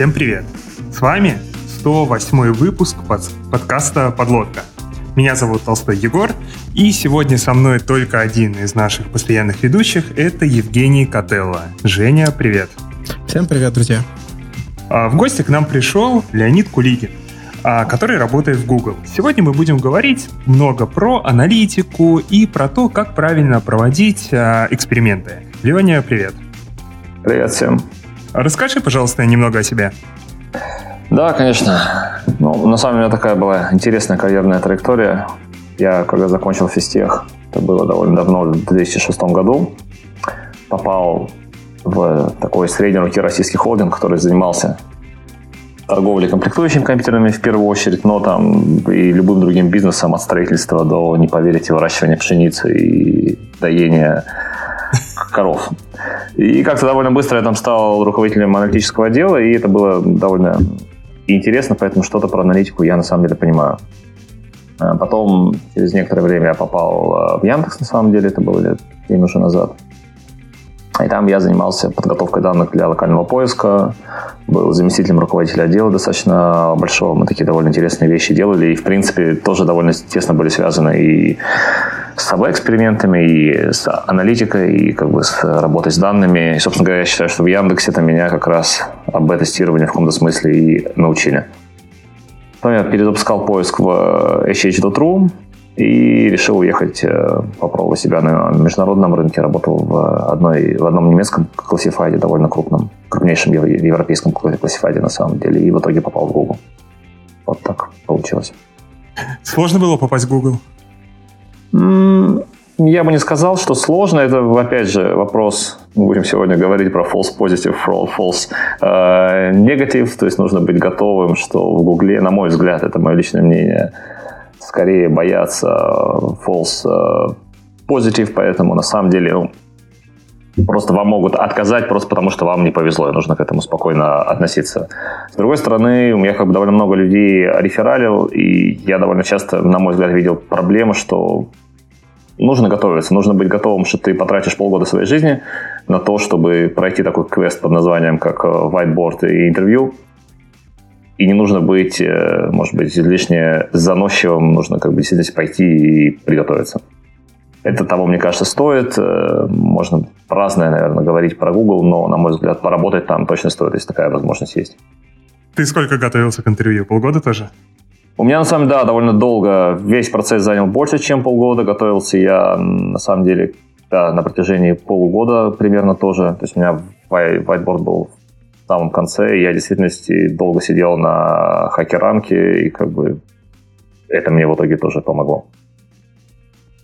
Всем привет! С вами 108 выпуск под подкаста «Подлодка». Меня зовут Толстой Егор, и сегодня со мной только один из наших постоянных ведущих – это Евгений Котелло. Женя, привет! Всем привет, друзья! А, в гости к нам пришел Леонид Кулигин, а, который работает в Google. Сегодня мы будем говорить много про аналитику и про то, как правильно проводить а, эксперименты. Леня, привет! Привет всем! Расскажи, пожалуйста, немного о себе. Да, конечно. Ну, на самом деле такая была интересная карьерная траектория. Я, когда закончил физтех, это было довольно давно, в 2006 году, попал в такой средней руки российский холдинг, который занимался торговлей комплектующими компьютерами в первую очередь, но там и любым другим бизнесом от строительства до, не поверите, выращивания пшеницы и доения коров. И как-то довольно быстро я там стал руководителем аналитического отдела, и это было довольно интересно, поэтому что-то про аналитику я на самом деле понимаю. А потом, через некоторое время я попал а, в Яндекс, на самом деле, это было лет 7 уже назад. И там я занимался подготовкой данных для локального поиска, был заместителем руководителя отдела достаточно большого. Мы такие довольно интересные вещи делали, и, в принципе, тоже довольно тесно были связаны и с собой экспериментами, и с аналитикой, и как бы с работой с данными. И, собственно говоря, я считаю, что в Яндексе это меня как раз об тестировании в каком-то смысле и научили. Потом я перезапускал поиск в hh.ru, и решил уехать, э, попробовать себя на международном рынке. Работал в, одной, в одном немецком классифайде, довольно крупном, крупнейшем европейском классифайде на самом деле. И в итоге попал в Google. Вот так получилось. Сложно было попасть в Google? Я бы не сказал, что сложно. Это, опять же, вопрос, мы будем сегодня говорить про false positive, false э, negative, то есть нужно быть готовым, что в Гугле, на мой взгляд, это мое личное мнение, скорее боятся false э, positive, поэтому на самом деле ну, просто вам могут отказать просто потому, что вам не повезло, и нужно к этому спокойно относиться. С другой стороны, у меня как бы довольно много людей рефералил, и я довольно часто, на мой взгляд, видел проблему, что нужно готовиться, нужно быть готовым, что ты потратишь полгода своей жизни на то, чтобы пройти такой квест под названием как э, whiteboard и интервью, и не нужно быть, э, может быть, излишне заносчивым, нужно как бы действительно пойти и приготовиться. Это того, мне кажется, стоит. Э, можно разное, наверное, говорить про Google, но, на мой взгляд, поработать там точно стоит, если такая возможность есть. Ты сколько готовился к интервью? Полгода тоже? У меня, на самом деле, да, довольно долго. Весь процесс занял больше, чем полгода. Готовился я, на самом деле, да, на протяжении полугода примерно тоже. То есть у меня whiteboard был самом конце я в действительности долго сидел на хакеранке, и как бы это мне в итоге тоже помогло.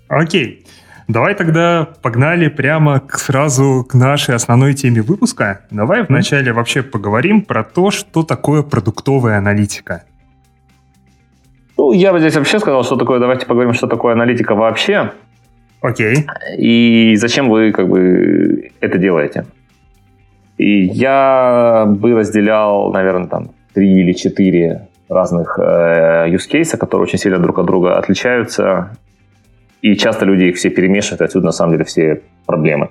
Окей. Давай тогда погнали прямо к, сразу к нашей основной теме выпуска. Давай mm-hmm. вначале вообще поговорим про то, что такое продуктовая аналитика. Ну, я бы здесь вообще сказал, что такое, давайте поговорим, что такое аналитика вообще. Окей. И зачем вы как бы это делаете. И я бы разделял, наверное, там три или четыре разных э, use cases, которые очень сильно друг от друга отличаются. И часто люди их все перемешивают, и отсюда на самом деле все проблемы.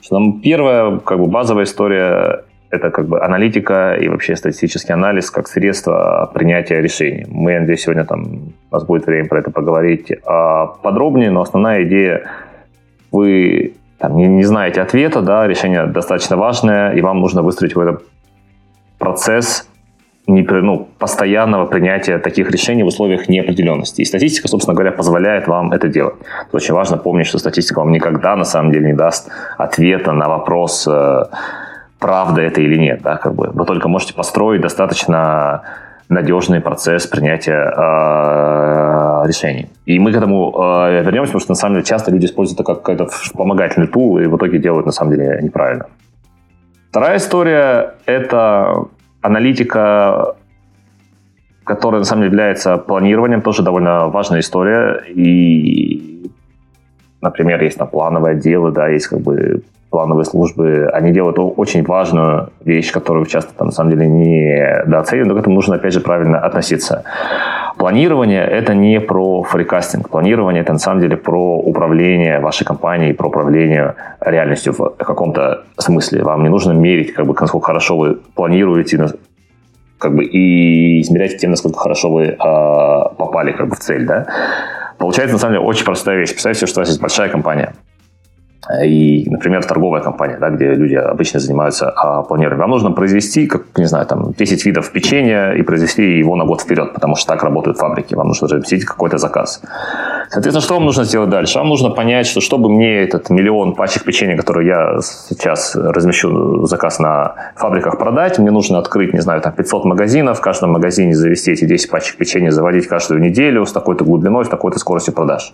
Что там первая как бы базовая история это как бы аналитика и вообще статистический анализ как средство принятия решений. Мы, надеюсь, сегодня там у нас будет время про это поговорить а, подробнее, но основная идея вы там, не, не знаете ответа, да, решение достаточно важное, и вам нужно выстроить этот процесс не, ну, постоянного принятия таких решений в условиях неопределенности. И статистика, собственно говоря, позволяет вам это делать. Это очень важно помнить, что статистика вам никогда на самом деле не даст ответа на вопрос, э, правда это или нет. Да, как бы. Вы только можете построить достаточно надежный процесс принятия э, решений. И мы к этому э, вернемся, потому что на самом деле часто люди используют это как какой-то вспомогательный тул и в итоге делают на самом деле неправильно. Вторая история – это аналитика, которая на самом деле является планированием, тоже довольно важная история. И, например, есть там плановое дело, да, есть как бы плановые службы, они делают очень важную вещь, которую часто там, на самом деле не недооценивают, но к этому нужно, опять же, правильно относиться. Планирование – это не про фрикастинг. Планирование – это на самом деле про управление вашей компанией, про управление реальностью в каком-то смысле. Вам не нужно мерить, как бы, насколько хорошо вы планируете, как бы и измерять тем, насколько хорошо вы э, попали как бы в цель, да. Получается, на самом деле, очень простая вещь. Представьте, что у вас есть большая компания, и, например, торговая компания, да, где люди обычно занимаются а, планированием. Вам нужно произвести, как, не знаю, там, 10 видов печенья и произвести его на год вперед, потому что так работают фабрики. Вам нужно разместить какой-то заказ. Соответственно, что вам нужно сделать дальше? Вам нужно понять, что чтобы мне этот миллион пачек печенья, которые я сейчас размещу заказ на фабриках продать, мне нужно открыть, не знаю, там 500 магазинов, в каждом магазине завести эти 10 пачек печенья, заводить каждую неделю с такой-то глубиной, с такой-то скоростью продаж.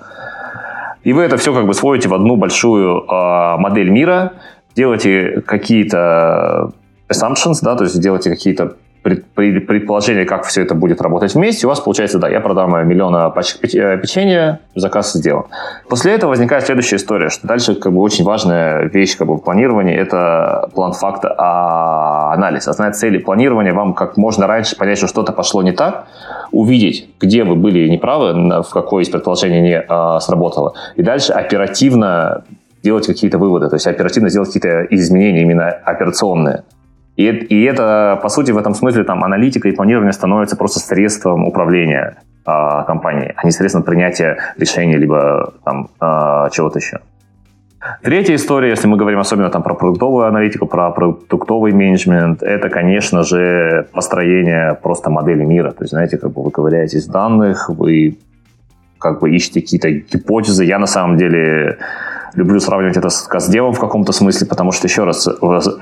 И вы это все как бы сводите в одну большую э, модель мира, делаете какие-то assumptions, да, то есть делаете какие-то предположение, как все это будет работать вместе, у вас получается, да, я продам миллион пачек э, печенья, заказ сделан. После этого возникает следующая история, что дальше как бы очень важная вещь как бы, в планировании – это план факта а анализ. Основная цель планирования вам как можно раньше понять, что что-то пошло не так, увидеть, где вы были неправы, в какое из предположений не а, сработало, и дальше оперативно делать какие-то выводы, то есть оперативно сделать какие-то изменения именно операционные. И, и это, по сути, в этом смысле там аналитика и планирование становится просто средством управления э, компанией, а не средством принятия решений либо там э, чего-то еще. Третья история, если мы говорим особенно там про продуктовую аналитику, про продуктовый менеджмент, это, конечно же, построение просто модели мира. То есть, знаете, как бы вы ковыряетесь в данных, вы как бы ищете какие-то гипотезы. Я на самом деле люблю сравнивать это с каздевом в каком-то смысле, потому что, еще раз,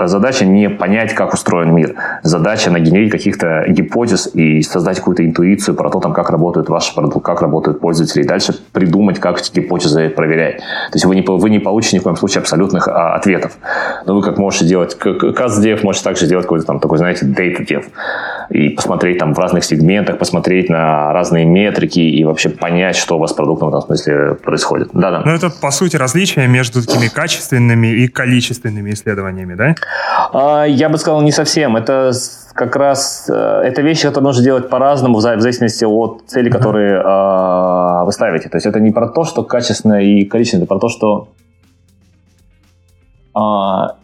задача не понять, как устроен мир. Задача нагенерить каких-то гипотез и создать какую-то интуицию про то, там, как работает ваш продукт, как работают пользователи, и дальше придумать, как эти гипотезы проверять. То есть вы не, вы не получите ни в коем случае абсолютных а, ответов. Но вы как можете делать каздев, можете также сделать какой-то там такой, знаете, data dev и посмотреть там в разных сегментах, посмотреть на разные метрики и вообще понять, что у вас с продуктом в этом смысле происходит. Да-да. Ну, это, по сути, различие между такими качественными и количественными исследованиями, да? А, я бы сказал, не совсем. Это как раз э, это вещи, которые нужно делать по-разному, в зависимости от цели, которые э, вы ставите. То есть это не про то, что качественно и количественно, это про то, что э,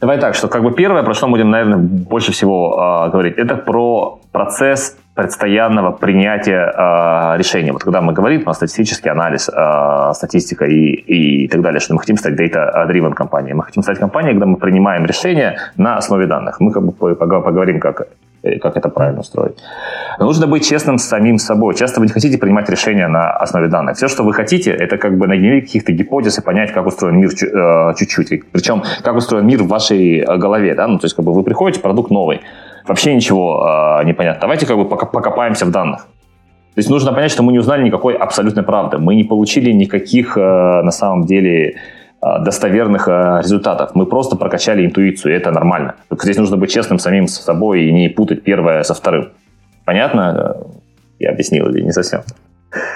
Давай так, что как бы первое, про что мы будем, наверное, больше всего э, говорить, это про процесс постоянного принятия э, решения. Вот когда мы говорим про статистический анализ, э, статистика и, и так далее, что мы хотим стать data-driven компанией. Мы хотим стать компанией, когда мы принимаем решения на основе данных. Мы как бы поговорим, как Э, как это правильно строить. Но нужно быть честным с самим собой. Часто вы не хотите принимать решения на основе данных. Все, что вы хотите, это как бы нагенерить каких-то гипотез и понять, как устроен мир э, чуть-чуть. Причем, как устроен мир в вашей э, голове. Да? Ну, то есть, как бы вы приходите, продукт новый. Вообще ничего э, не понятно. Давайте как бы покопаемся в данных. То есть нужно понять, что мы не узнали никакой абсолютной правды. Мы не получили никаких, э, на самом деле, Э, достоверных результатов. Мы просто прокачали интуицию, и это нормально. Только здесь нужно быть честным самим с собой и не путать первое со вторым. Понятно? Я объяснил или не совсем?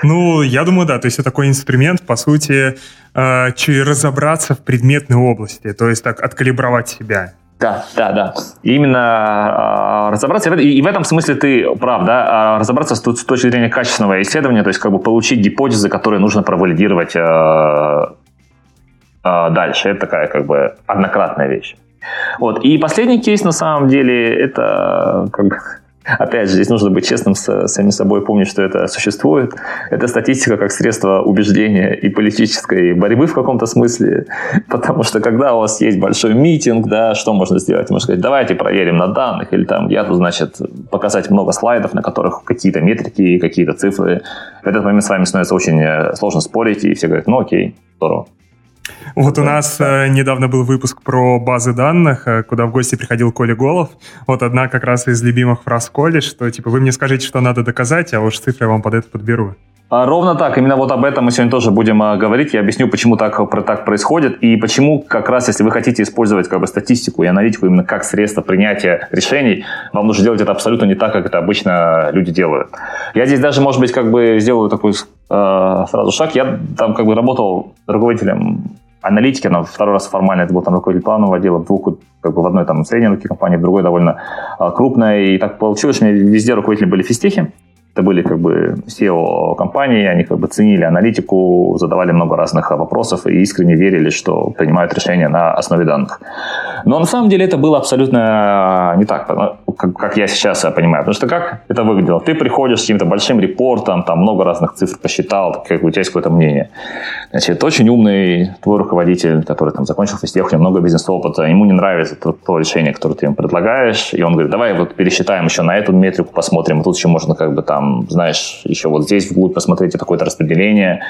Ну, я думаю, да. То есть это такой инструмент, по сути, разобраться в предметной области, то есть так откалибровать себя. Да, да, да. Именно э, разобраться, и, и в этом смысле ты прав, да, э, разобраться с, с точки зрения качественного исследования, то есть как бы получить гипотезы, которые нужно провалидировать э, а, дальше. Это такая как бы однократная вещь. Вот. И последний кейс, на самом деле, это как бы Опять же, здесь нужно быть честным с самим собой, помнить, что это существует. Это статистика как средство убеждения и политической борьбы в каком-то смысле. Потому что когда у вас есть большой митинг, да, что можно сделать? Можно сказать, давайте проверим на данных, или там я тут, значит, показать много слайдов, на которых какие-то метрики, какие-то цифры. В этот момент с вами становится очень э, сложно спорить, и все говорят, ну окей, здорово. Вот у нас э, недавно был выпуск про базы данных, э, куда в гости приходил Коля Голов. Вот одна как раз из любимых фраз Коли, что типа вы мне скажите, что надо доказать, а уж цифры я вам под это подберу. А, ровно так. Именно вот об этом мы сегодня тоже будем а, говорить. Я объясню, почему так, про, так происходит и почему как раз, если вы хотите использовать как бы, статистику и аналитику именно как средство принятия решений, вам нужно делать это абсолютно не так, как это обычно люди делают. Я здесь даже, может быть, как бы сделаю такой э, сразу шаг. Я там как бы работал руководителем аналитики, но второй раз формально это был там руководитель планового отдела, двух, как бы в одной там средней руки компании, в другой довольно а, крупной. И так получилось, что у меня везде руководители были физтехи. Это были как бы SEO компании, они как бы ценили аналитику, задавали много разных вопросов и искренне верили, что принимают решения на основе данных. Но на самом деле это было абсолютно не так. Как, как я сейчас понимаю. Потому что как это выглядело? Ты приходишь с каким-то большим репортом, там много разных цифр посчитал, как у тебя есть какое-то мнение. Значит, очень умный твой руководитель, который там закончил физтех, у него много бизнес-опыта, ему не нравится то, то решение, которое ты ему предлагаешь, и он говорит, давай вот пересчитаем еще на эту метрику, посмотрим, тут еще можно как бы там, знаешь, еще вот здесь вглубь посмотреть такое-то распределение.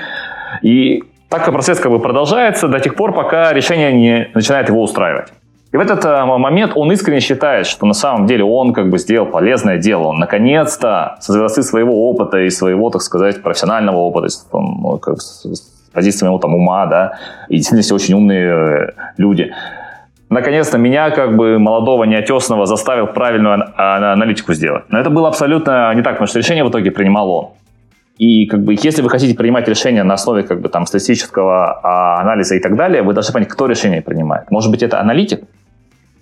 И так процесс как бы продолжается до тех пор, пока решение не начинает его устраивать. И в этот э, момент он искренне считает, что на самом деле он как бы сделал полезное дело. Он наконец-то со звезды своего опыта и своего, так сказать, профессионального опыта, там, ну, как, с позиции моего там ума, да, и действительно все очень умные э, люди. Наконец-то меня, как бы молодого, неотесного, заставил правильную аналитику сделать. Но это было абсолютно не так, потому что решение в итоге принимал он. И как бы, если вы хотите принимать решения на основе как бы, там, статистического а, анализа и так далее, вы должны понять, кто решение принимает. Может быть, это аналитик?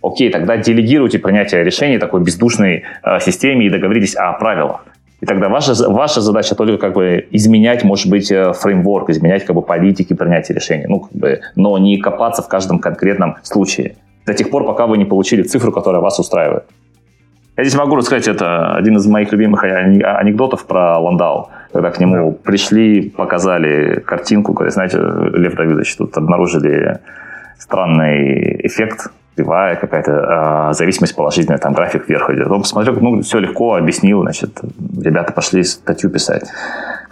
Окей, тогда делегируйте принятие решений такой бездушной э, системе и договоритесь о правилах. И тогда ваша, ваша задача только как бы изменять, может быть, э, фреймворк, изменять как бы политики принятия решений, ну, как бы, но не копаться в каждом конкретном случае до тех пор, пока вы не получили цифру, которая вас устраивает. Я здесь могу рассказать, это один из моих любимых анекдотов про Ландау. Когда к нему да. пришли, показали картинку, говорят, знаете, Лев Давидович, тут обнаружили странный эффект кривая какая-то, э, зависимость положительная, там график вверх идет. Он посмотрел, ну, все легко объяснил, значит, ребята пошли статью писать.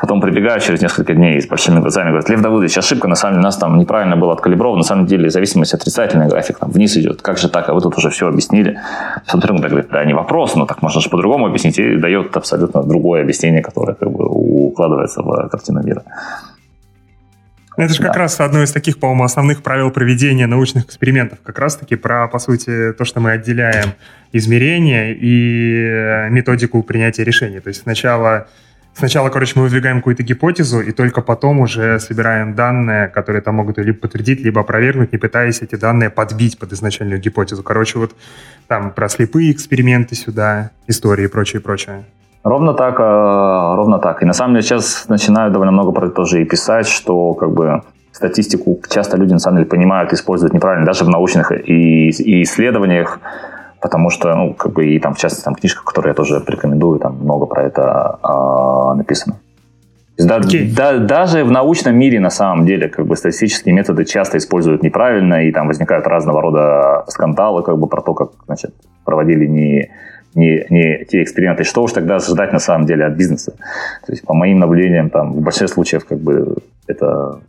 Потом прибегают через несколько дней с большими глазами, говорят, Лев Давыдович, ошибка, на самом деле, у нас там неправильно было откалибровано, на самом деле зависимость отрицательный график, там вниз идет, как же так, а вы тут уже все объяснили. Смотрю, он говорит, да, не вопрос, но так можно же по-другому объяснить, и дает абсолютно другое объяснение, которое как бы укладывается в картину мира. Это же да. как раз одно из таких, по-моему, основных правил проведения научных экспериментов. Как раз-таки про, по сути, то, что мы отделяем измерения и методику принятия решений. То есть сначала, сначала, короче, мы выдвигаем какую-то гипотезу, и только потом уже собираем данные, которые там могут либо подтвердить, либо опровергнуть, не пытаясь эти данные подбить под изначальную гипотезу. Короче, вот там про слепые эксперименты сюда, истории и прочее, прочее. Ровно так, э, ровно так. И на самом деле сейчас начинаю довольно много про это тоже и писать, что как бы статистику часто люди на самом деле понимают, используют неправильно, даже в научных и, и исследованиях, потому что, ну, как бы и там, в частности, там книжка, которую я тоже рекомендую, там много про это э, написано. Да, okay. да, даже в научном мире на самом деле как бы статистические методы часто используют неправильно, и там возникают разного рода скандалы как бы про то, как значит, проводили не не, не те эксперименты. Что уж тогда ожидать на самом деле от бизнеса? То есть, по моим наблюдениям, там, в большинстве случаев, как бы, это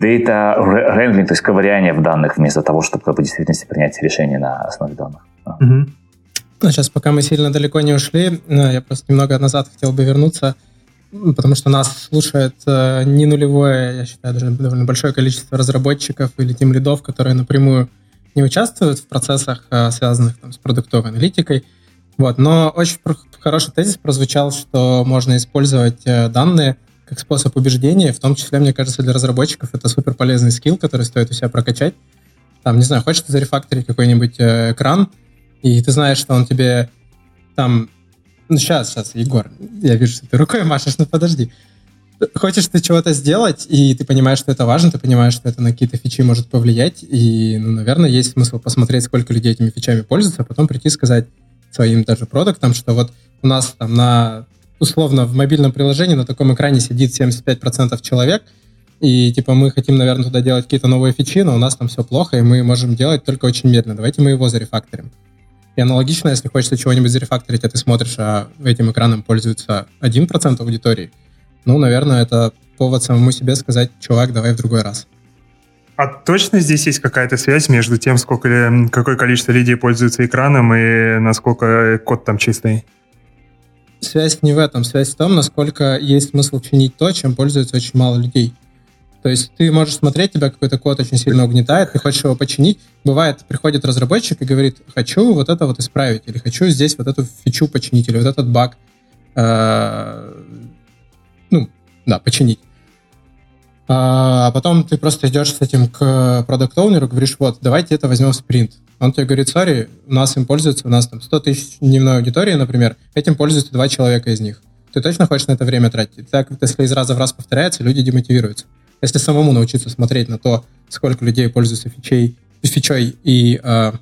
data wrangling, то есть ковыряние в данных вместо того, чтобы как бы, в действительности принять решение на основе данных. Угу. Ну, сейчас, пока мы сильно далеко не ушли, э, я просто немного назад хотел бы вернуться, потому что нас слушает э, не нулевое, я считаю, даже довольно большое количество разработчиков или тем лидов, которые напрямую не участвуют в процессах, э, связанных там, с продуктовой аналитикой. Вот. Но очень хороший тезис прозвучал, что можно использовать э, данные как способ убеждения, в том числе, мне кажется, для разработчиков это супер полезный скилл, который стоит у себя прокачать. Там, не знаю, хочешь ты зарефакторить какой-нибудь э, экран, и ты знаешь, что он тебе там... Ну, сейчас, сейчас, Егор, я вижу, что ты рукой машешь, ну подожди хочешь ты чего-то сделать, и ты понимаешь, что это важно, ты понимаешь, что это на какие-то фичи может повлиять, и, ну, наверное, есть смысл посмотреть, сколько людей этими фичами пользуются, а потом прийти сказать своим даже продуктам, что вот у нас там на, условно, в мобильном приложении на таком экране сидит 75% человек, и, типа, мы хотим, наверное, туда делать какие-то новые фичи, но у нас там все плохо, и мы можем делать только очень медленно. Давайте мы его зарефакторим. И аналогично, если хочется чего-нибудь зарефакторить, а ты смотришь, а этим экраном пользуется 1% аудитории, ну, наверное, это повод самому себе сказать, чувак, давай в другой раз. А точно здесь есть какая-то связь между тем, сколько, какое количество людей пользуется экраном и насколько код там чистый? Связь не в этом. Связь в том, насколько есть смысл чинить то, чем пользуется очень мало людей. То есть ты можешь смотреть, тебя какой-то код очень сильно угнетает, ты хочешь его починить. Бывает, приходит разработчик и говорит, хочу вот это вот исправить, или хочу здесь вот эту фичу починить, или вот этот баг э, да, починить. А потом ты просто идешь с этим к продукт оунеру говоришь, вот, давайте это возьмем в спринт. Он тебе говорит, сори, у нас им пользуется, у нас там 100 тысяч дневной аудитории, например, этим пользуются два человека из них. Ты точно хочешь на это время тратить? Так, если из раза в раз повторяется, люди демотивируются. Если самому научиться смотреть на то, сколько людей пользуются фичей, фичой и э,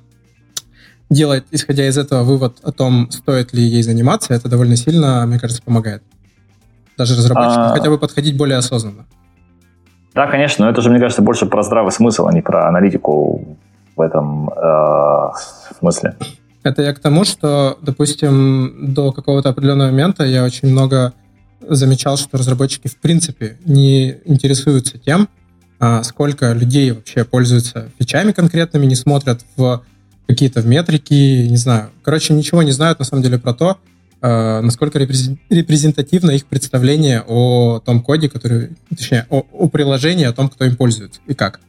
делать, исходя из этого, вывод о том, стоит ли ей заниматься, это довольно сильно, мне кажется, помогает. Даже разработчикам а... хотя бы подходить более осознанно. Да, конечно, но это же, мне кажется, больше про здравый смысл, а не про аналитику в этом э, смысле. Это я к тому, что, допустим, до какого-то определенного момента я очень много замечал, что разработчики в принципе не интересуются тем, а, сколько людей вообще пользуются фичами конкретными, не смотрят в какие-то метрики, не знаю. Короче, ничего не знают на самом деле про то, насколько репрезентативно их представление о том коде, который, точнее, о, о приложении, о том, кто им пользуется и как.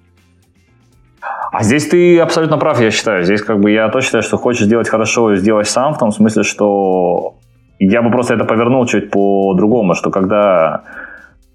А здесь ты абсолютно прав, я считаю. Здесь как бы я точно считаю, что хочешь сделать хорошо, сделай сам, в том смысле, что я бы просто это повернул чуть по-другому, что когда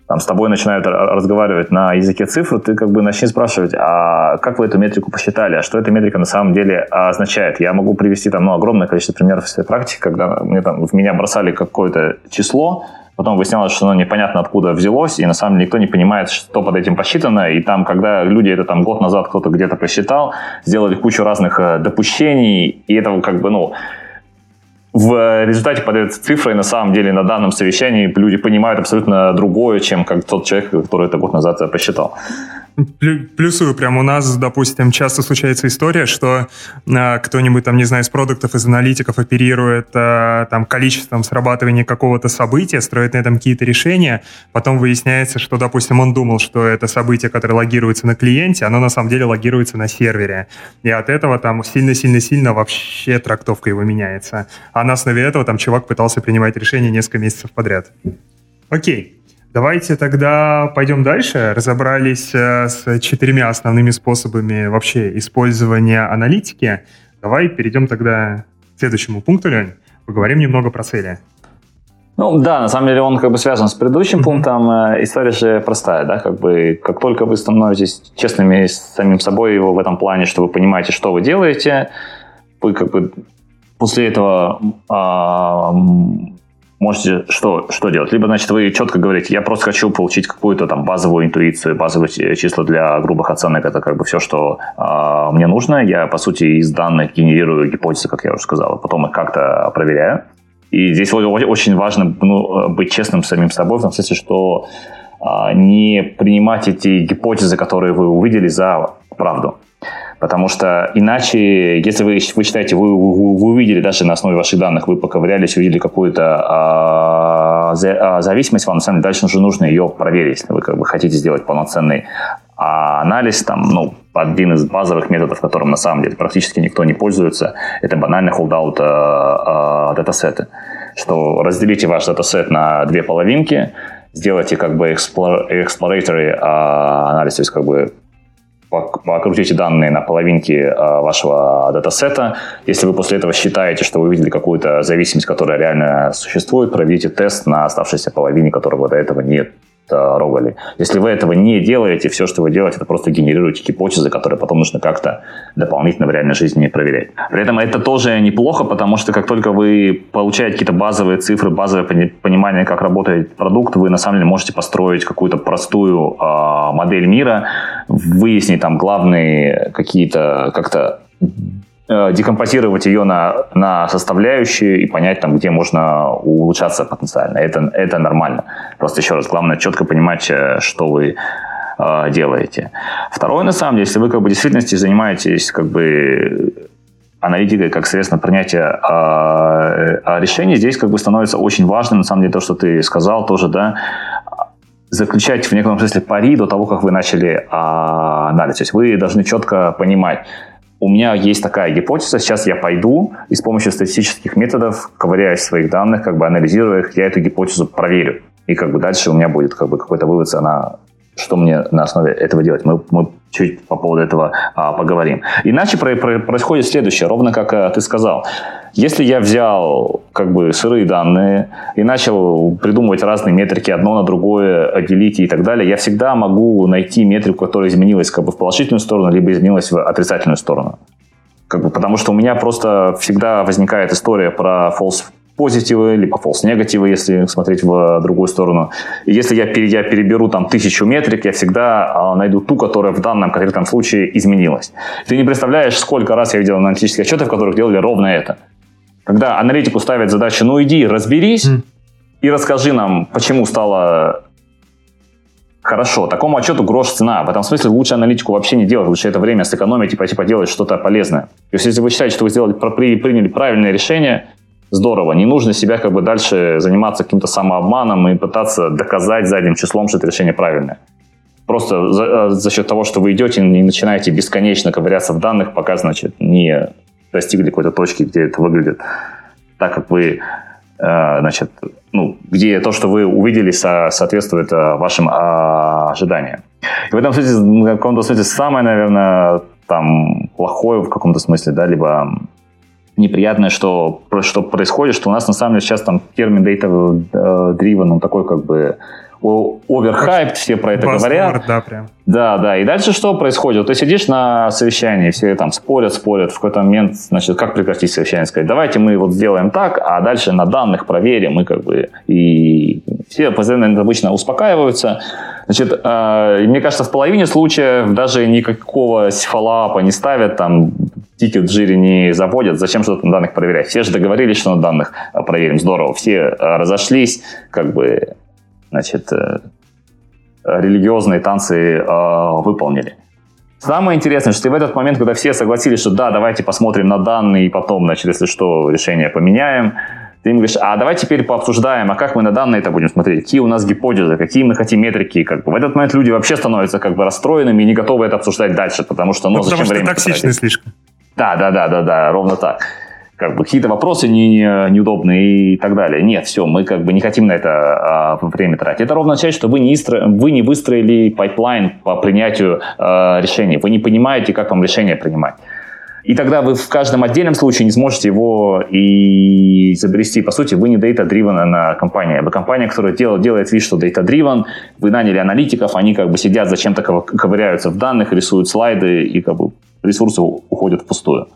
там, с тобой начинают разговаривать на языке цифр, ты как бы начни спрашивать, а как вы эту метрику посчитали, а что эта метрика на самом деле означает. Я могу привести там ну, огромное количество примеров в своей практике, когда мне, там, в меня бросали какое-то число, потом выяснялось, что оно непонятно откуда взялось, и на самом деле никто не понимает, что под этим посчитано, и там, когда люди это там год назад кто-то где-то посчитал, сделали кучу разных э, допущений, и это как бы, ну, в результате подается цифра, и на самом деле на данном совещании люди понимают абсолютно другое, чем как тот человек, который это год назад посчитал. Плюсую, прям у нас, допустим, часто случается история, что э, кто-нибудь там, не знаю, из продуктов, из аналитиков оперирует э, там количеством срабатывания какого-то события, строит на этом какие-то решения, потом выясняется, что, допустим, он думал, что это событие, которое логируется на клиенте, оно на самом деле логируется на сервере. И от этого там сильно-сильно-сильно вообще трактовка его меняется. А на основе этого там чувак пытался принимать решения несколько месяцев подряд. Окей. Давайте тогда пойдем дальше. Разобрались э, с четырьмя основными способами вообще использования аналитики. Давай перейдем тогда к следующему пункту, Лень. Поговорим немного про цели. Ну да, на самом деле он как бы связан с предыдущим mm-hmm. пунктом. Э, история же простая, да, как бы как только вы становитесь честными с самим собой в этом плане, что вы понимаете, что вы делаете, вы как бы после этого а, можете что, что делать? Либо, значит, вы четко говорите, я просто хочу получить какую-то там базовую интуицию, базовые числа для грубых оценок. Это как бы все, что э, мне нужно. Я, по сути, из данных генерирую гипотезы, как я уже сказал, потом их как-то проверяю. И здесь очень важно ну, быть честным с самим собой, в том смысле, что э, не принимать эти гипотезы, которые вы увидели, за правду. Потому что иначе, если вы, вы считаете, вы, вы, вы увидели даже на основе ваших данных, вы поковырялись, увидели какую-то а, а, зависимость, вам на самом деле дальше уже нужно ее проверить. Вы как бы хотите сделать полноценный а анализ, там, ну, один из базовых методов, которым на самом деле практически никто не пользуется, это банальный холдаут э, э, датасеты. Что разделите ваш датасет на две половинки, сделайте как бы exploratory э, анализ, то есть как бы покрутите данные на половинке а, вашего датасета. Если вы после этого считаете, что вы видели какую-то зависимость, которая реально существует, проведите тест на оставшейся половине, которого до этого нет рогали. Если вы этого не делаете, все, что вы делаете, это просто генерируете гипотезы, которые потом нужно как-то дополнительно в реальной жизни проверять. При этом это тоже неплохо, потому что как только вы получаете какие-то базовые цифры, базовое понимание, как работает продукт, вы на самом деле можете построить какую-то простую э, модель мира, выяснить там главные какие-то как-то Э, декомпозировать ее на, на составляющие и понять, там, где можно улучшаться потенциально. Это, это нормально. Просто еще раз, главное четко понимать, э, что вы э, делаете. Второе, на самом деле, если вы как бы в действительности занимаетесь как бы аналитикой как средство принятия э, решений, здесь как бы становится очень важным, на самом деле, то, что ты сказал тоже, да, заключать в некотором смысле пари до того, как вы начали э, анализ. То есть вы должны четко понимать, у меня есть такая гипотеза, сейчас я пойду и с помощью статистических методов, ковыряясь в своих данных, как бы анализируя их, я эту гипотезу проверю. И как бы дальше у меня будет как бы какой-то вывод, она, что мне на основе этого делать. Мы, мы чуть по поводу этого а, поговорим. Иначе про, про, происходит следующее, ровно как а, ты сказал. Если я взял как бы сырые данные и начал придумывать разные метрики, одно на другое делить и так далее, я всегда могу найти метрику, которая изменилась как бы в положительную сторону, либо изменилась в отрицательную сторону. Как бы, потому что у меня просто всегда возникает история про false позитивы, либо false негативы, если смотреть в другую сторону. И если я, я переберу там тысячу метрик, я всегда а, найду ту, которая в данном конкретном случае изменилась. Ты не представляешь, сколько раз я видел аналитические отчеты, в которых делали ровно это. Когда аналитику ставят задачу, ну иди, разберись mm. и расскажи нам, почему стало хорошо. Такому отчету грош цена. В этом смысле лучше аналитику вообще не делать. Лучше это время сэкономить и пойти поделать что-то полезное. То есть, если вы считаете, что вы сделали, приняли правильное решение, здорово. Не нужно себя как бы дальше заниматься каким-то самообманом и пытаться доказать задним числом, что это решение правильное. Просто за, э, за счет того, что вы идете и начинаете бесконечно ковыряться в данных, пока, значит, не достигли какой-то точки, где это выглядит так, как вы Э, значит, ну, где то, что вы увидели, со, соответствует э, вашим а, ожиданиям. И в этом смысле, в каком-то смысле, самое, наверное, там, плохое в каком-то смысле, да, либо неприятное, что, что происходит, что у нас на самом деле сейчас там термин data-driven, он такой как бы оверхайп, все про это Buzzword, говорят. Да, прям. Да, да. И дальше что происходит? Ты сидишь на совещании, все там спорят, спорят. В какой-то момент, значит, как прекратить совещание? Сказать, давайте мы вот сделаем так, а дальше на данных проверим. И как бы и все постоянно обычно успокаиваются. Значит, э, мне кажется, в половине случаев даже никакого фоллоуапа не ставят, там тикет в жире не заводят, зачем что-то на данных проверять? Все же договорились, что на данных проверим, здорово, все э, разошлись, как бы значит, э, религиозные танцы э, выполнили. Самое интересное, что в этот момент, когда все согласились, что да, давайте посмотрим на данные, и потом, значит, если что, решение поменяем, ты им говоришь, а давай теперь пообсуждаем, а как мы на данные это будем смотреть, какие у нас гипотезы, какие мы хотим метрики. Как бы. В этот момент люди вообще становятся как бы расстроенными и не готовы это обсуждать дальше, потому что, ну, ну зачем потому время что токсичный слишком. Да, да, да, да, да, ровно так как бы какие-то вопросы не, неудобные и так далее. Нет, все, мы как бы не хотим на это а, время тратить. Это ровно означает, что вы не, истро... вы не выстроили pipeline по принятию а, решений. Вы не понимаете, как вам решение принимать. И тогда вы в каждом отдельном случае не сможете его и изобрести. По сути, вы не data-driven на компания. Вы компания, которая делает, делает вид, что data-driven. Вы наняли аналитиков, они как бы сидят, зачем-то ковыряются в данных, рисуют слайды, и как бы ресурсы уходят впустую.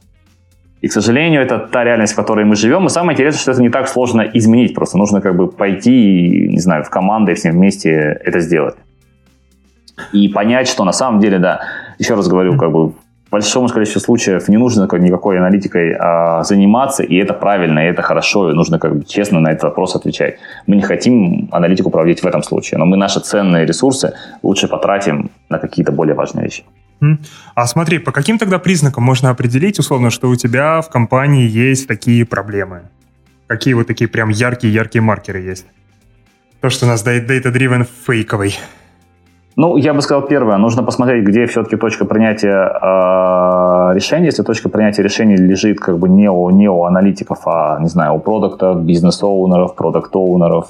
И, к сожалению, это та реальность, в которой мы живем. И самое интересное, что это не так сложно изменить. Просто нужно как бы пойти, не знаю, в команды и всем вместе это сделать. И понять, что на самом деле, да, еще раз говорю, как бы в большом количестве случаев не нужно никакой аналитикой а, заниматься, и это правильно, и это хорошо, и нужно как бы честно на этот вопрос отвечать. Мы не хотим аналитику проводить в этом случае, но мы наши ценные ресурсы лучше потратим на какие-то более важные вещи. А смотри, по каким тогда признакам можно определить, условно, что у тебя в компании есть такие проблемы? Какие вот такие прям яркие-яркие маркеры есть? То, что у нас data-driven фейковый. Ну, я бы сказал первое. Нужно посмотреть, где все-таки точка принятия э, решения. Если точка принятия решений лежит как бы не у, не у аналитиков, а, не знаю, у продукта, бизнес-оунеров, продукт-оунеров,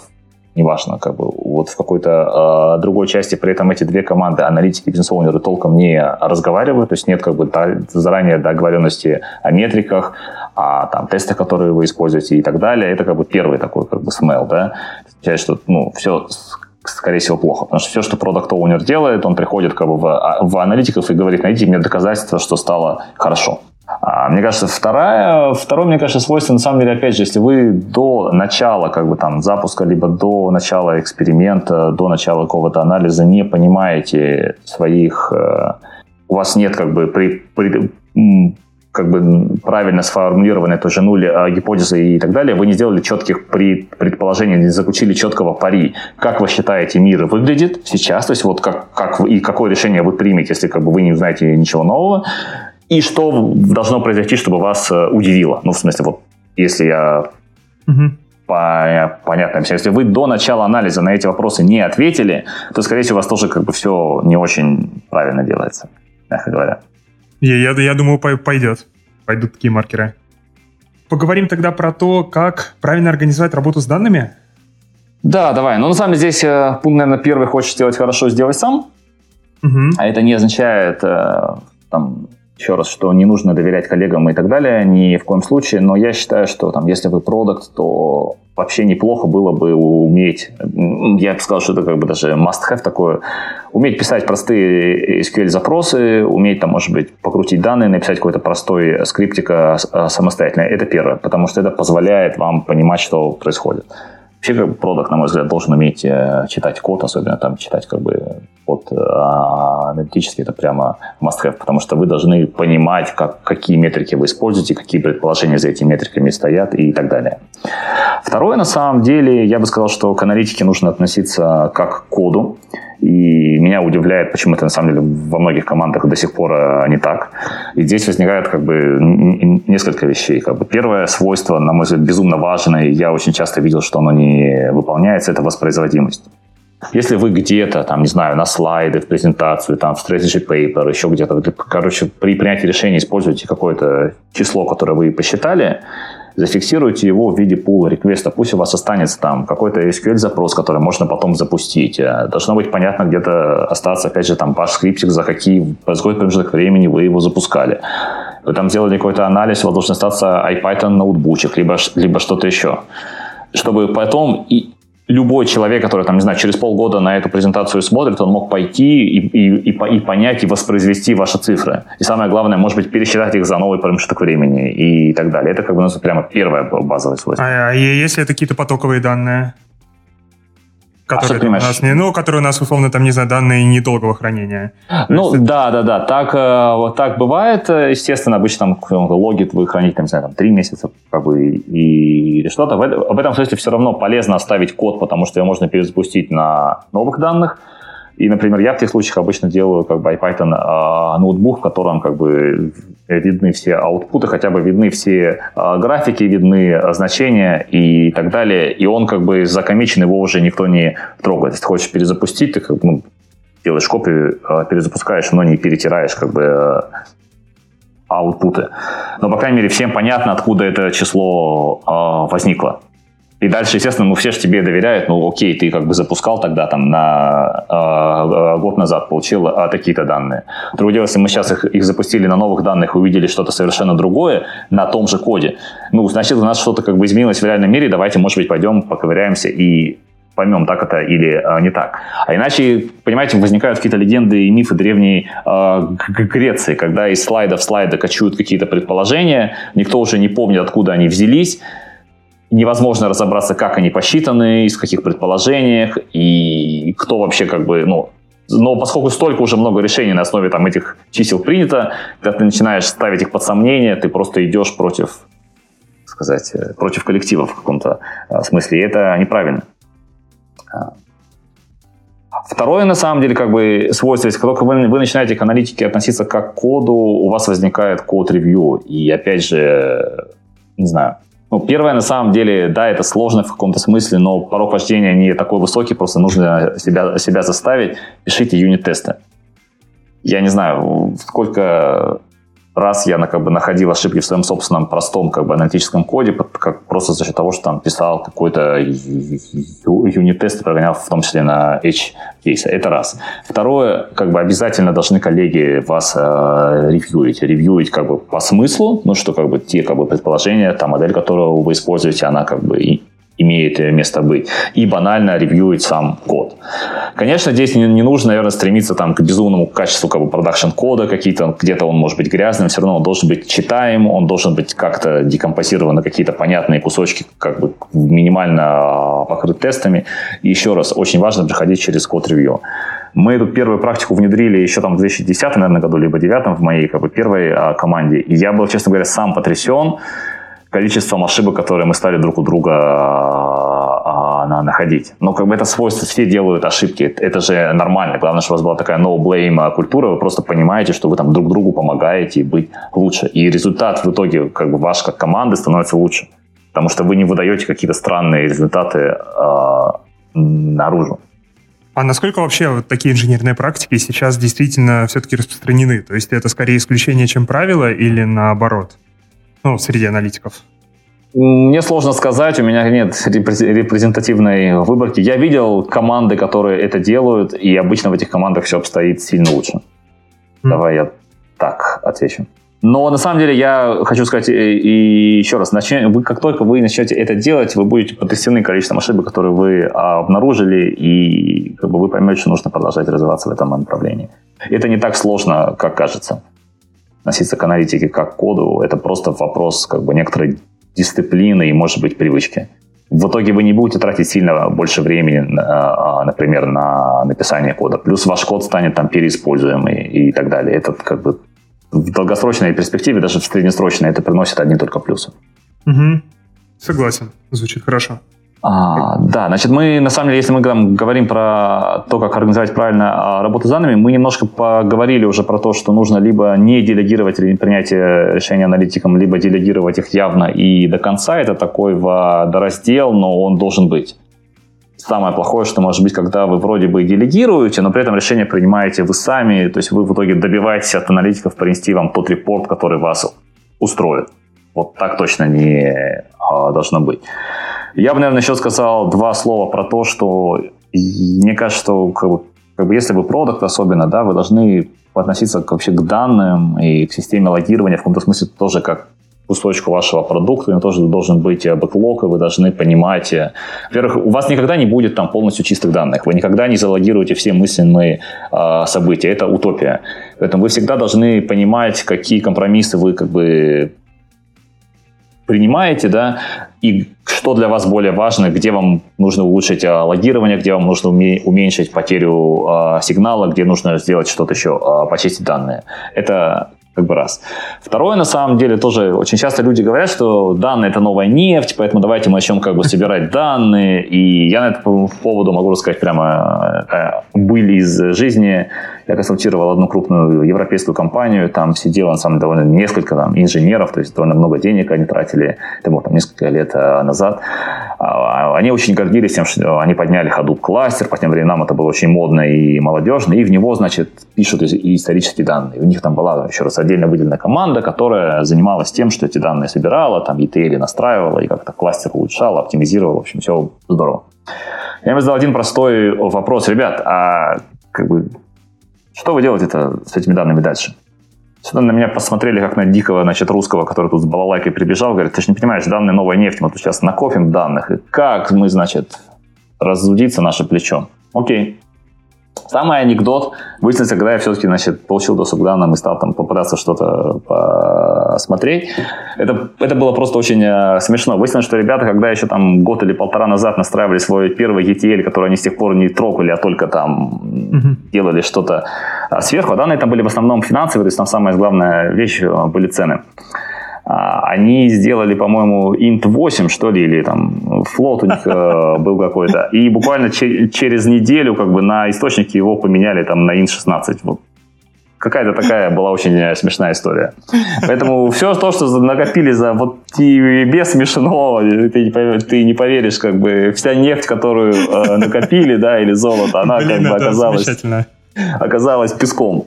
неважно, как бы вот в какой-то э, другой части, при этом эти две команды, аналитики и бизнес-оунеры, толком не разговаривают, то есть нет как бы заранее договоренности о метриках, о там, тестах, которые вы используете и так далее. Это как бы первый такой как бы смел, да, означает, что ну, все скорее всего, плохо. Потому что все, что продукт оунер делает, он приходит как бы в, а, в аналитиков и говорит, найдите мне доказательства, что стало хорошо. А, мне кажется, вторая, второе, мне кажется, свойство, на самом деле, опять же, если вы до начала как бы там запуска, либо до начала эксперимента, до начала какого-то анализа не понимаете своих, э, у вас нет как бы при, при как бы правильно сформулированной тоже нули а, гипотезы и так далее, вы не сделали четких предположений, не заключили четкого пари. Как вы считаете, мир выглядит сейчас, то есть вот как, как и какое решение вы примете, если как бы вы не знаете ничего нового, и что должно произойти, чтобы вас э, удивило. Ну, в смысле, вот если я угу. по, понятно объясняю, если вы до начала анализа на эти вопросы не ответили, то, скорее всего, у вас тоже как бы все не очень правильно делается, мягко говоря. Я, я, я думаю, пойдет. Пойдут такие маркеры. Поговорим тогда про то, как правильно организовать работу с данными. Да, давай. Ну, на самом деле, здесь э, пункт, наверное, первый хочешь сделать хорошо, сделай сам. Угу. А это не означает э, там, еще раз, что не нужно доверять коллегам и так далее, ни в коем случае, но я считаю, что там, если вы продукт, то вообще неплохо было бы уметь, я бы сказал, что это как бы даже must-have такое, уметь писать простые SQL-запросы, уметь там, может быть, покрутить данные, написать какой-то простой скриптик самостоятельно. Это первое, потому что это позволяет вам понимать, что происходит. Вообще, как продукт, на мой взгляд, должен уметь э, читать код, особенно там читать как бы код э, аналитически, это прямо must-have, потому что вы должны понимать, как, какие метрики вы используете, какие предположения за этими метриками стоят и так далее. Второе, на самом деле, я бы сказал, что к аналитике нужно относиться как к коду. И меня удивляет, почему это на самом деле во многих командах до сих пор э, не так. И здесь возникает как бы несколько вещей. Как бы первое свойство, на мой взгляд, безумно важное, и я очень часто видел, что оно не выполняется, это воспроизводимость. Если вы где-то, там, не знаю, на слайды, в презентацию, там, в strategy paper, еще где-то, короче, при принятии решения используете какое-то число, которое вы посчитали, зафиксируйте его в виде пула реквеста. Пусть у вас останется там какой-то SQL-запрос, который можно потом запустить. Э, должно быть понятно где-то остаться, опять же, там ваш скриптик, за какие, за какой промежуток времени вы его запускали. Вы там сделали какой-то анализ, у вас должен остаться IPython ноутбучек, либо, либо что-то еще чтобы потом любой человек, который, там, не знаю, через полгода на эту презентацию смотрит, он мог пойти и, и, и, и понять, и воспроизвести ваши цифры. И самое главное, может быть, пересчитать их за новый промежуток времени и так далее. Это как бы у нас прямо первое базовое свойство. А, а если это какие-то потоковые данные? Которые, а у нас не, ну, которые у нас, условно, там, не знаю, данные недолгого хранения. Ну, есть, да, да, да, так, э, вот так бывает, естественно, обычно там логи вы храните, там, не знаю, там, 3 месяца, как бы, и, или что-то. В, в этом смысле все равно полезно оставить код, потому что его можно перезапустить на новых данных, и, например, я в тех случаях обычно делаю как бы IPython э, ноутбук, в котором как бы видны все аутпуты, хотя бы видны все э, графики, видны значения и так далее. И он как бы закомичен, его уже никто не трогает. Если ты хочешь перезапустить, ты как бы ну, делаешь копию, э, перезапускаешь, но не перетираешь как бы аутпуты. Но, по крайней мере, всем понятно, откуда это число возникло. И дальше, естественно, ну все же тебе доверяют, ну окей, ты как бы запускал тогда там на э, год назад, получил э, такие-то данные. Другое дело, если мы сейчас их, их запустили на новых данных, увидели что-то совершенно другое на том же коде, ну, значит, у нас что-то как бы изменилось в реальном мире, давайте, может быть, пойдем поковыряемся и поймем, так это или э, не так. А иначе, понимаете, возникают какие-то легенды и мифы древней э, Греции, когда из слайда в слайды кочуют какие-то предположения, никто уже не помнит, откуда они взялись, невозможно разобраться, как они посчитаны, из каких предположениях, и кто вообще как бы, ну, но поскольку столько уже много решений на основе там, этих чисел принято, когда ты начинаешь ставить их под сомнение, ты просто идешь против, сказать, э, против коллектива в каком-то э, смысле, и это неправильно. А. Второе, на самом деле, как бы свойство, если только вы, вы начинаете к аналитике относиться как к коду, у вас возникает код-ревью. И опять же, не знаю, ну, первое, на самом деле, да, это сложно в каком-то смысле, но порог вождения не такой высокий, просто нужно себя, себя заставить. Пишите юнит-тесты. Я не знаю, сколько раз я как бы находил ошибки в своем собственном простом как бы аналитическом коде, как просто за счет того, что там писал какой-то юнит-тест, прогонял в том числе на кейса. Это раз. Второе, как бы обязательно должны коллеги вас э, ревьюить. Ревьюить как бы по смыслу, ну что как бы те как бы предположения, та модель, которую вы используете, она как бы имеет место быть, и банально ревьюить сам код. Конечно, здесь не, не нужно, наверное, стремиться там, к безумному качеству как бы, продакшн кода, какие-то, где-то он может быть грязным, все равно он должен быть читаем, он должен быть как-то декомпозирован на какие-то понятные кусочки, как бы минимально а, покрыт тестами. И еще раз, очень важно проходить через код-ревью. Мы эту первую практику внедрили еще там в 2010, наверное, году, либо 2009 в моей как бы, первой а, команде. И я был, честно говоря, сам потрясен, количеством ошибок, которые мы стали друг у друга а, а, находить. Но как бы это свойство, все делают ошибки, это же нормально. Главное, чтобы у вас была такая no-blame культура, вы просто понимаете, что вы там друг другу помогаете быть лучше. И результат в итоге, как бы ваш как команды становится лучше. Потому что вы не выдаете какие-то странные результаты э, наружу. А насколько вообще вот такие инженерные практики сейчас действительно все-таки распространены? То есть это скорее исключение, чем правило, или наоборот? Ну, среди аналитиков? Мне сложно сказать, у меня нет репрезентативной выборки. Я видел команды, которые это делают, и обычно в этих командах все обстоит сильно лучше. Mm. Давай я так отвечу. Но на самом деле я хочу сказать и, и еще раз, вы, как только вы начнете это делать, вы будете потрясены количеством ошибок, которые вы обнаружили, и как бы, вы поймете, что нужно продолжать развиваться в этом направлении. Это не так сложно, как кажется. Относиться к аналитике как к коду, это просто вопрос как бы некоторой дисциплины и, может быть, привычки. В итоге вы не будете тратить сильно больше времени, а, например, на написание кода. Плюс ваш код станет там переиспользуемый и так далее. Это как бы в долгосрочной перспективе, даже в среднесрочной, это приносит одни только плюсы. Угу. Согласен, звучит хорошо. А, да, значит, мы, на самом деле, если мы там, говорим про то, как организовать правильно а, работу с данными, мы немножко поговорили уже про то, что нужно либо не делегировать принятие решения аналитикам, либо делегировать их явно и до конца. Это такой водораздел, но он должен быть. Самое плохое, что может быть, когда вы вроде бы делегируете, но при этом решение принимаете вы сами, то есть вы в итоге добиваетесь от аналитиков принести вам тот репорт, который вас устроит. Вот так точно не а, должно быть. Я бы, наверное, еще сказал два слова про то, что мне кажется, что как бы, как бы если вы продукт особенно, да, вы должны относиться к, вообще к данным и к системе логирования в каком-то смысле тоже как кусочку вашего продукта, у него тоже должен быть бэклог, и вы должны понимать, э, во-первых, у вас никогда не будет там полностью чистых данных, вы никогда не залогируете все мысленные э, события, это утопия. Поэтому вы всегда должны понимать, какие компромиссы вы как бы принимаете, да, и что для вас более важно, где вам нужно улучшить а, логирование, где вам нужно уменьшить потерю а, сигнала, где нужно сделать что-то еще, а, почистить данные. Это как бы раз. Второе, на самом деле, тоже очень часто люди говорят, что данные это новая нефть, поэтому давайте мы начнем как бы собирать данные. И я на этому поводу могу рассказать прямо э, были из жизни. Я консультировал одну крупную европейскую компанию, там сидело, на самом деле, довольно несколько там, инженеров, то есть довольно много денег они тратили, это было там несколько лет э, назад. А, они очень гордились тем, что они подняли Hadoop кластер, по тем временам это было очень модно и молодежно, и в него, значит, пишут исторические данные. У них там была, еще раз, отдельно выделена команда, которая занималась тем, что эти данные собирала, там ETL настраивала и как-то кластер улучшала, оптимизировала, в общем, все здорово. Я им задал один простой вопрос. Ребят, а как бы что вы делаете-то с этими данными дальше? Сюда на меня посмотрели как на дикого, значит, русского, который тут с балалайкой прибежал, говорит, ты же не понимаешь, данные новая нефть, мы тут сейчас накопим данных, и как мы, значит, разудиться наше плечо? Окей, Самый анекдот выяснился, когда я все-таки значит, получил доступ к данным и стал там попытаться что-то посмотреть. Это, это было просто очень э, смешно. Выяснилось, что ребята, когда еще там год или полтора назад настраивали свой первый ETL, который они с тех пор не трогали, а только там mm-hmm. делали что-то а, сверху, а данные там были в основном финансовые, то есть там самая главная вещь э, были цены. А, они сделали, по-моему, int 8, что ли, или там флот у них э, был какой-то. И буквально через неделю как бы на источнике его поменяли там на int 16. Вот. Какая-то такая была очень э, смешная история. Поэтому все то, что накопили за вот тебе смешно, ты, ты не поверишь, как бы вся нефть, которую э, накопили, да, или золото, она Блин, как бы оказалась, оказалась песком.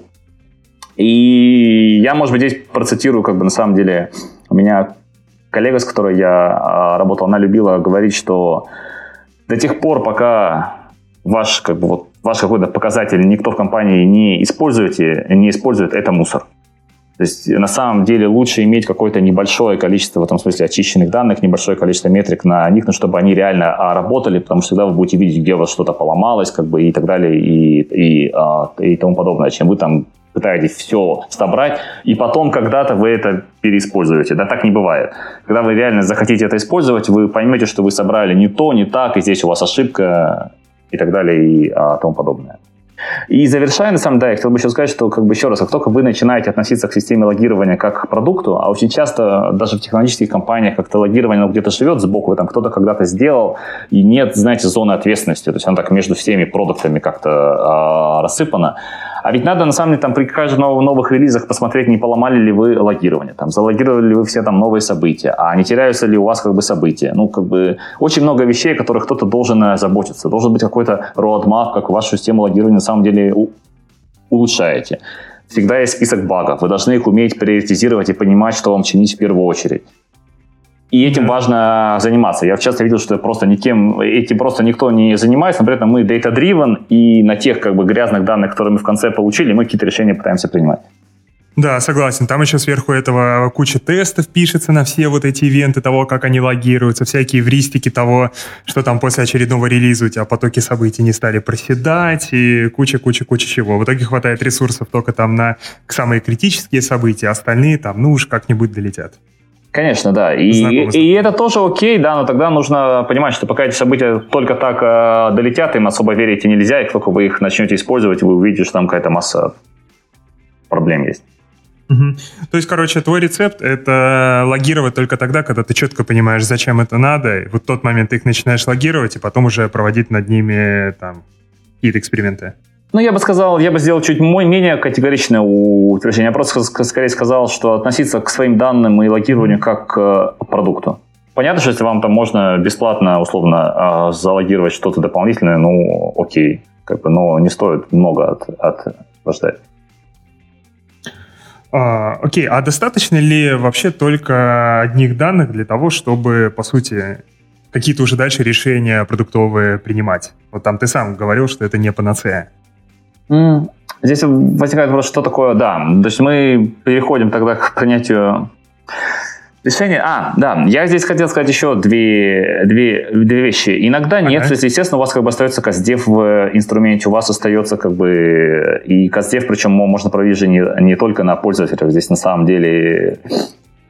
И я, может быть, здесь процитирую, как бы на самом деле, у меня коллега, с которой я а, работал, она любила говорить, что до тех пор, пока ваш, как бы, вот, ваш какой-то показатель никто в компании не используете, не использует, это мусор. То есть на самом деле лучше иметь какое-то небольшое количество, в этом смысле, очищенных данных, небольшое количество метрик на них, но чтобы они реально а, работали, потому что всегда вы будете видеть, где у вас что-то поломалось, как бы и так далее, и, и, а, и тому подобное, чем вы там пытаетесь все собрать, и потом когда-то вы это переиспользуете. Да, так не бывает. Когда вы реально захотите это использовать, вы поймете, что вы собрали не то, не так, и здесь у вас ошибка, и так далее, и а, тому подобное. И завершая, на самом деле, я хотел бы еще сказать, что, как бы еще раз, как только вы начинаете относиться к системе логирования как к продукту, а очень часто даже в технологических компаниях как-то логирование оно где-то живет сбоку, там кто-то когда-то сделал, и нет, знаете, зоны ответственности, то есть оно так между всеми продуктами как-то э, рассыпано, а ведь надо, на самом деле, там при каждых новых, новых релизах посмотреть, не поломали ли вы логирование, там, залогировали ли вы все там новые события, а не теряются ли у вас как бы события. Ну, как бы очень много вещей, о которых кто-то должен э, заботиться. Должен быть какой-то roadmap, как вашу систему логирования на самом деле улучшаете. Всегда есть список багов. Вы должны их уметь приоритизировать и понимать, что вам чинить в первую очередь. И этим важно заниматься. Я часто видел, что просто никем, этим просто никто не занимается, но при этом мы data-driven, и на тех как бы грязных данных, которые мы в конце получили, мы какие-то решения пытаемся принимать. Да, согласен. Там еще сверху этого куча тестов пишется на все вот эти ивенты того, как они логируются, всякие вристики того, что там после очередного релиза у тебя потоки событий не стали проседать, и куча-куча-куча чего. В итоге хватает ресурсов только там на самые критические события, остальные там, ну уж как-нибудь долетят. Конечно, да. И, и это тоже окей, да, но тогда нужно понимать, что пока эти события только так э, долетят, им особо верить и нельзя, и как только вы их начнете использовать, вы увидите, что там какая-то масса проблем есть. Угу. То есть, короче, твой рецепт — это логировать только тогда, когда ты четко понимаешь, зачем это надо, и вот в тот момент ты их начинаешь логировать, и потом уже проводить над ними там какие-то эксперименты. Ну, я бы сказал, я бы сделал чуть мой менее категоричное утверждение. Я просто скорее сказал, что относиться к своим данным и логированию как к продукту. Понятно, что если вам там можно бесплатно, условно, а, залогировать что-то дополнительное, ну, окей. Как бы, но не стоит много от, от ждать. А, окей, а достаточно ли вообще только одних данных для того, чтобы, по сути, какие-то уже дальше решения продуктовые принимать? Вот там ты сам говорил, что это не панацея. Здесь возникает вопрос, что такое да. То есть мы переходим тогда к принятию Решение, а, да, я здесь хотел сказать еще две, две, две вещи. Иногда нет, то есть, естественно, у вас как бы остается каздев в инструменте, у вас остается как бы и каздев, причем можно проводить же не, не только на пользователях, здесь на самом деле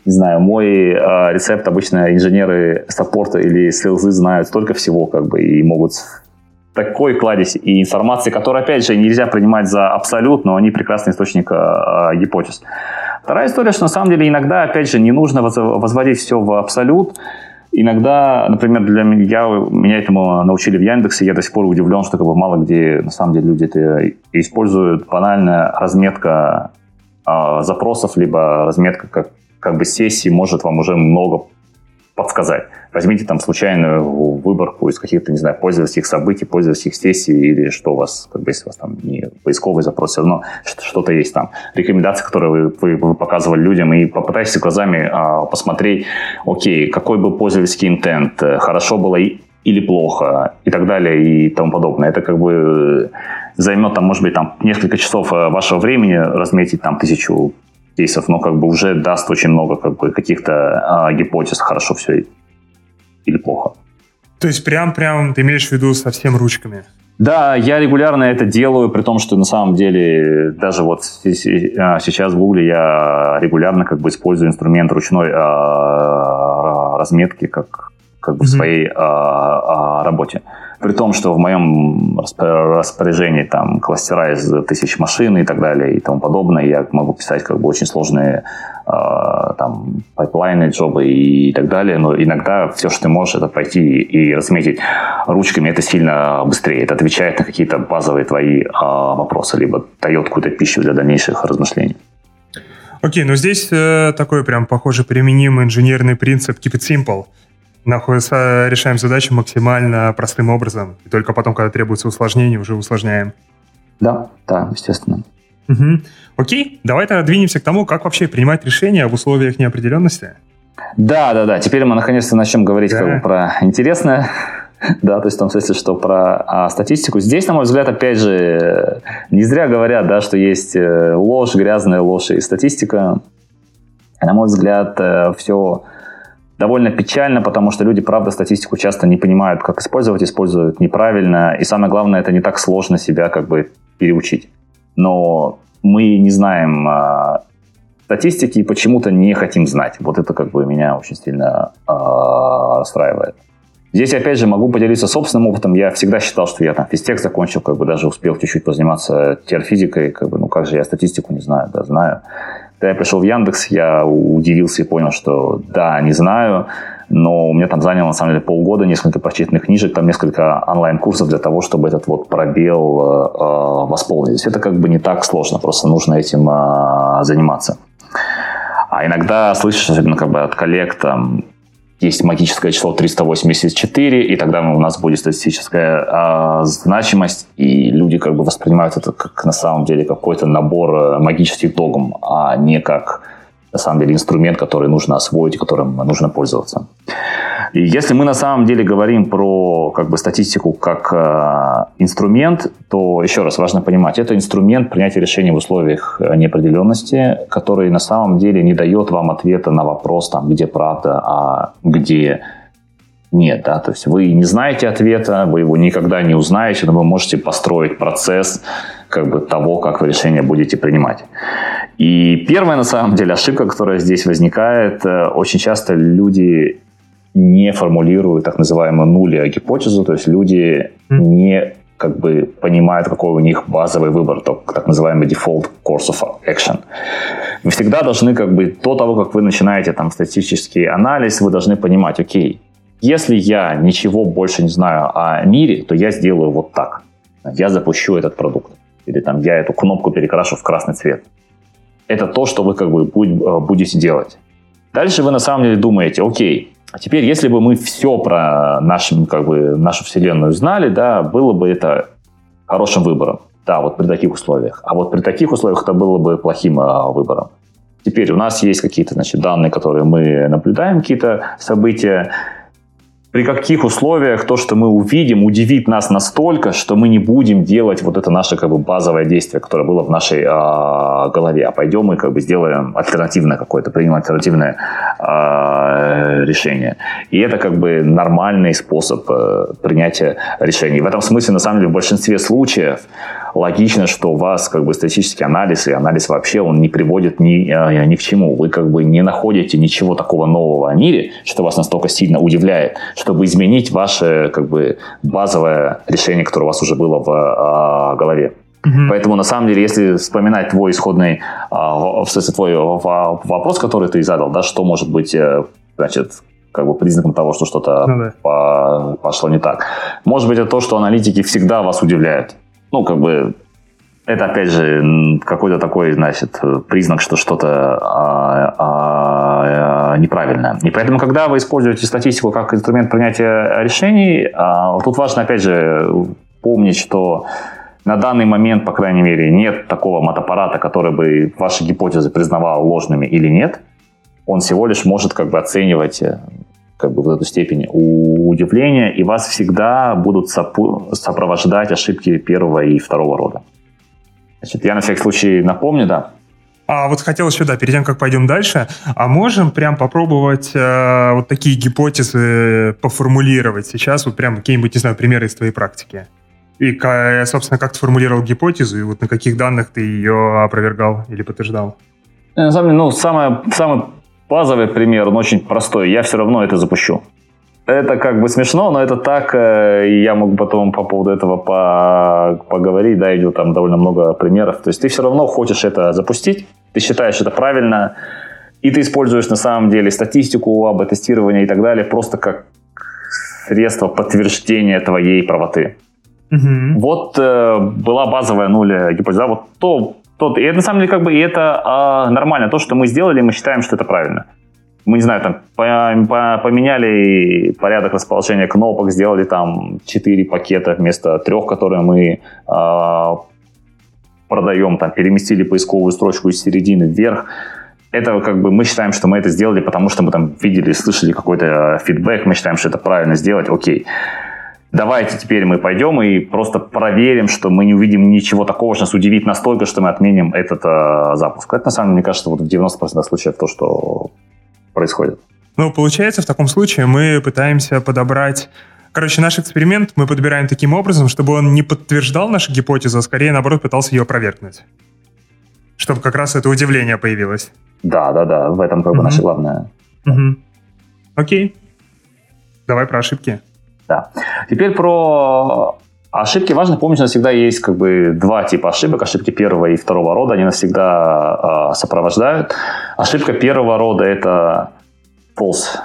не знаю, мой э, рецепт обычно инженеры саппорта или селзы знают столько всего, как бы, и могут такой кладезь и информации, которую, опять же, нельзя принимать за абсолют, но они прекрасный источник э, гипотез. Вторая история, что на самом деле иногда, опять же, не нужно возводить все в абсолют. Иногда, например, для меня, меня этому научили в Яндексе, я до сих пор удивлен, что как бы мало где на самом деле люди это используют. Банальная разметка э, запросов, либо разметка как, как бы сессий может вам уже много подсказать. Возьмите там случайную выборку из каких-то, не знаю, пользовательских событий, пользовательских сессий или что у вас, как бы, если у вас там не поисковый запрос, все равно что-то есть там. Рекомендации, которые вы, вы, вы показывали людям, и попытайтесь глазами а, посмотреть, окей, какой был пользовательский интент, хорошо было или плохо, и так далее, и тому подобное. Это как бы займет там, может быть, там несколько часов э, вашего времени разметить там тысячу кейсов, но как бы уже даст очень много как бы каких-то а, гипотез, хорошо все или плохо. То есть прям-прям ты имеешь в виду совсем ручками? Да, я регулярно это делаю, при том, что на самом деле даже вот а, сейчас в Google я регулярно как бы использую инструмент ручной а, разметки как, как бы mm-hmm. в своей работе. При том, что в моем распоряжении там кластера из тысяч машин и так далее и тому подобное, я могу писать как бы очень сложные э, там пайплайны, джобы и так далее, но иногда все, что ты можешь, это пойти и разметить ручками, это сильно быстрее, это отвечает на какие-то базовые твои э, вопросы, либо дает какую-то пищу для дальнейших размышлений. Окей, okay, но здесь э, такой прям, похоже, применимый инженерный принцип. Keep it simple – находится, решаем задачи максимально простым образом. И только потом, когда требуется усложнение, уже усложняем. Да, да, естественно. Угу. Окей, давай тогда двинемся к тому, как вообще принимать решения в условиях неопределенности. Да, да, да. Теперь мы наконец-то начнем говорить да. как бы про интересное. Да, то есть в том смысле, что про а, статистику. Здесь, на мой взгляд, опять же, не зря говорят, да, что есть э, ложь, грязная ложь и статистика. На мой взгляд, э, все довольно печально, потому что люди, правда, статистику часто не понимают, как использовать, используют неправильно. И самое главное, это не так сложно себя как бы переучить. Но мы не знаем э, статистики и почему-то не хотим знать. Вот это как бы меня очень сильно э, расстраивает. Здесь, опять же, могу поделиться собственным опытом. Я всегда считал, что я там физтех закончил, как бы даже успел чуть-чуть позаниматься теорфизикой, как бы, ну как же я статистику не знаю, да, знаю. Когда я пришел в Яндекс, я удивился и понял, что да, не знаю, но у меня там заняло, на самом деле, полгода, несколько прочитанных книжек, там несколько онлайн-курсов для того, чтобы этот вот пробел э, э восполнить. Это как бы не так сложно, просто нужно этим э, заниматься. А иногда слышишь, особенно как бы от коллег, там, есть магическое число 384, и тогда у нас будет статистическая э, значимость, и люди как бы воспринимают это как на самом деле какой-то набор э, магических догм, а не как на самом деле инструмент, который нужно освоить, которым нужно пользоваться. И если мы на самом деле говорим про как бы, статистику как э, инструмент, то еще раз важно понимать, это инструмент принятия решений в условиях неопределенности, который на самом деле не дает вам ответа на вопрос, там, где правда, а где нет, да, то есть вы не знаете ответа, вы его никогда не узнаете, но вы можете построить процесс как бы того, как вы решение будете принимать. И первая, на самом деле, ошибка, которая здесь возникает, э, очень часто люди не формулируют так называемую нуля гипотезу, то есть люди не как бы понимают, какой у них базовый выбор, так называемый default course of action. Вы всегда должны как бы до того, как вы начинаете там статистический анализ, вы должны понимать, окей, если я ничего больше не знаю о мире, то я сделаю вот так. Я запущу этот продукт. Или там я эту кнопку перекрашу в красный цвет. Это то, что вы как бы э, будете делать. Дальше вы на самом деле думаете, окей, а теперь если бы мы все про нашу, как бы, нашу Вселенную знали, да, было бы это хорошим выбором. Да, вот при таких условиях. А вот при таких условиях это было бы плохим а, выбором. Теперь у нас есть какие-то значит, данные, которые мы наблюдаем, какие-то события, при каких условиях то, что мы увидим, удивит нас настолько, что мы не будем делать вот это наше как бы базовое действие, которое было в нашей э, голове, а пойдем и как бы сделаем альтернативное какое-то, примем альтернативное э, решение. И это как бы нормальный способ э, принятия решений. В этом смысле, на самом деле, в большинстве случаев логично, что у вас как бы статистический анализ и анализ вообще, он не приводит ни, э, ни к чему. Вы как бы не находите ничего такого нового о мире, что вас настолько сильно удивляет, чтобы изменить ваше как бы базовое решение, которое у вас уже было в э, голове. Mm-hmm. Поэтому, на самом деле, если вспоминать твой исходный, а, в смысле, твой вопрос, который ты задал, да, что может быть, э, значит, как бы признаком того, что что-то ну, да. по, пошло не так. Может быть, это то, что аналитики всегда вас удивляют ну, как бы, это, опять же, какой-то такой, значит, признак, что что-то а, а, а, неправильное. И поэтому, когда вы используете статистику как инструмент принятия решений, а, тут важно, опять же, помнить, что на данный момент, по крайней мере, нет такого мотоаппарата, который бы ваши гипотезы признавал ложными или нет. Он всего лишь может как бы оценивать как бы вот эту степень удивления, и вас всегда будут сопровождать ошибки первого и второго рода. Значит, я на всякий случай напомню, да. А вот хотел еще, да, перед тем, как пойдем дальше, а можем прям попробовать э, вот такие гипотезы поформулировать сейчас, вот прям какие-нибудь, не знаю, примеры из твоей практики? И, собственно, как ты формулировал гипотезу, и вот на каких данных ты ее опровергал или подтверждал? На самом деле, ну, самое, самое Базовый пример, он очень простой. Я все равно это запущу. Это как бы смешно, но это так. Э, я могу потом по поводу этого по поговорить. Да, идет там довольно много примеров. То есть ты все равно хочешь это запустить. Ты считаешь это правильно. И ты используешь на самом деле статистику, АБ-тестирование и так далее просто как средство подтверждения твоей правоты. Угу. Вот э, была базовая нуля гипотеза. Вот то тот. И это на самом деле как бы и это а, нормально. То, что мы сделали, мы считаем, что это правильно. Мы, не знаю, там по, по, поменяли порядок расположения кнопок, сделали там 4 пакета вместо трех, которые мы а, продаем, там переместили поисковую строчку из середины вверх. Это как бы мы считаем, что мы это сделали, потому что мы там видели, слышали какой-то фидбэк, мы считаем, что это правильно сделать, окей давайте теперь мы пойдем и просто проверим, что мы не увидим ничего такого, что нас удивит настолько, что мы отменим этот э, запуск. Это, на самом деле, мне кажется, вот в 90% случаев то, что происходит. Ну, получается, в таком случае мы пытаемся подобрать Короче, наш эксперимент мы подбираем таким образом, чтобы он не подтверждал нашу гипотезу, а скорее, наоборот, пытался ее опровергнуть. Чтобы как раз это удивление появилось. Да, да, да. В этом как бы угу. наше главное. Окей. Давай про ошибки. Да. Теперь про ошибки. Важно помнить, что у нас всегда есть как бы два типа ошибок. Ошибки первого и второго рода. Они нас всегда э, сопровождают. Ошибка первого рода – это false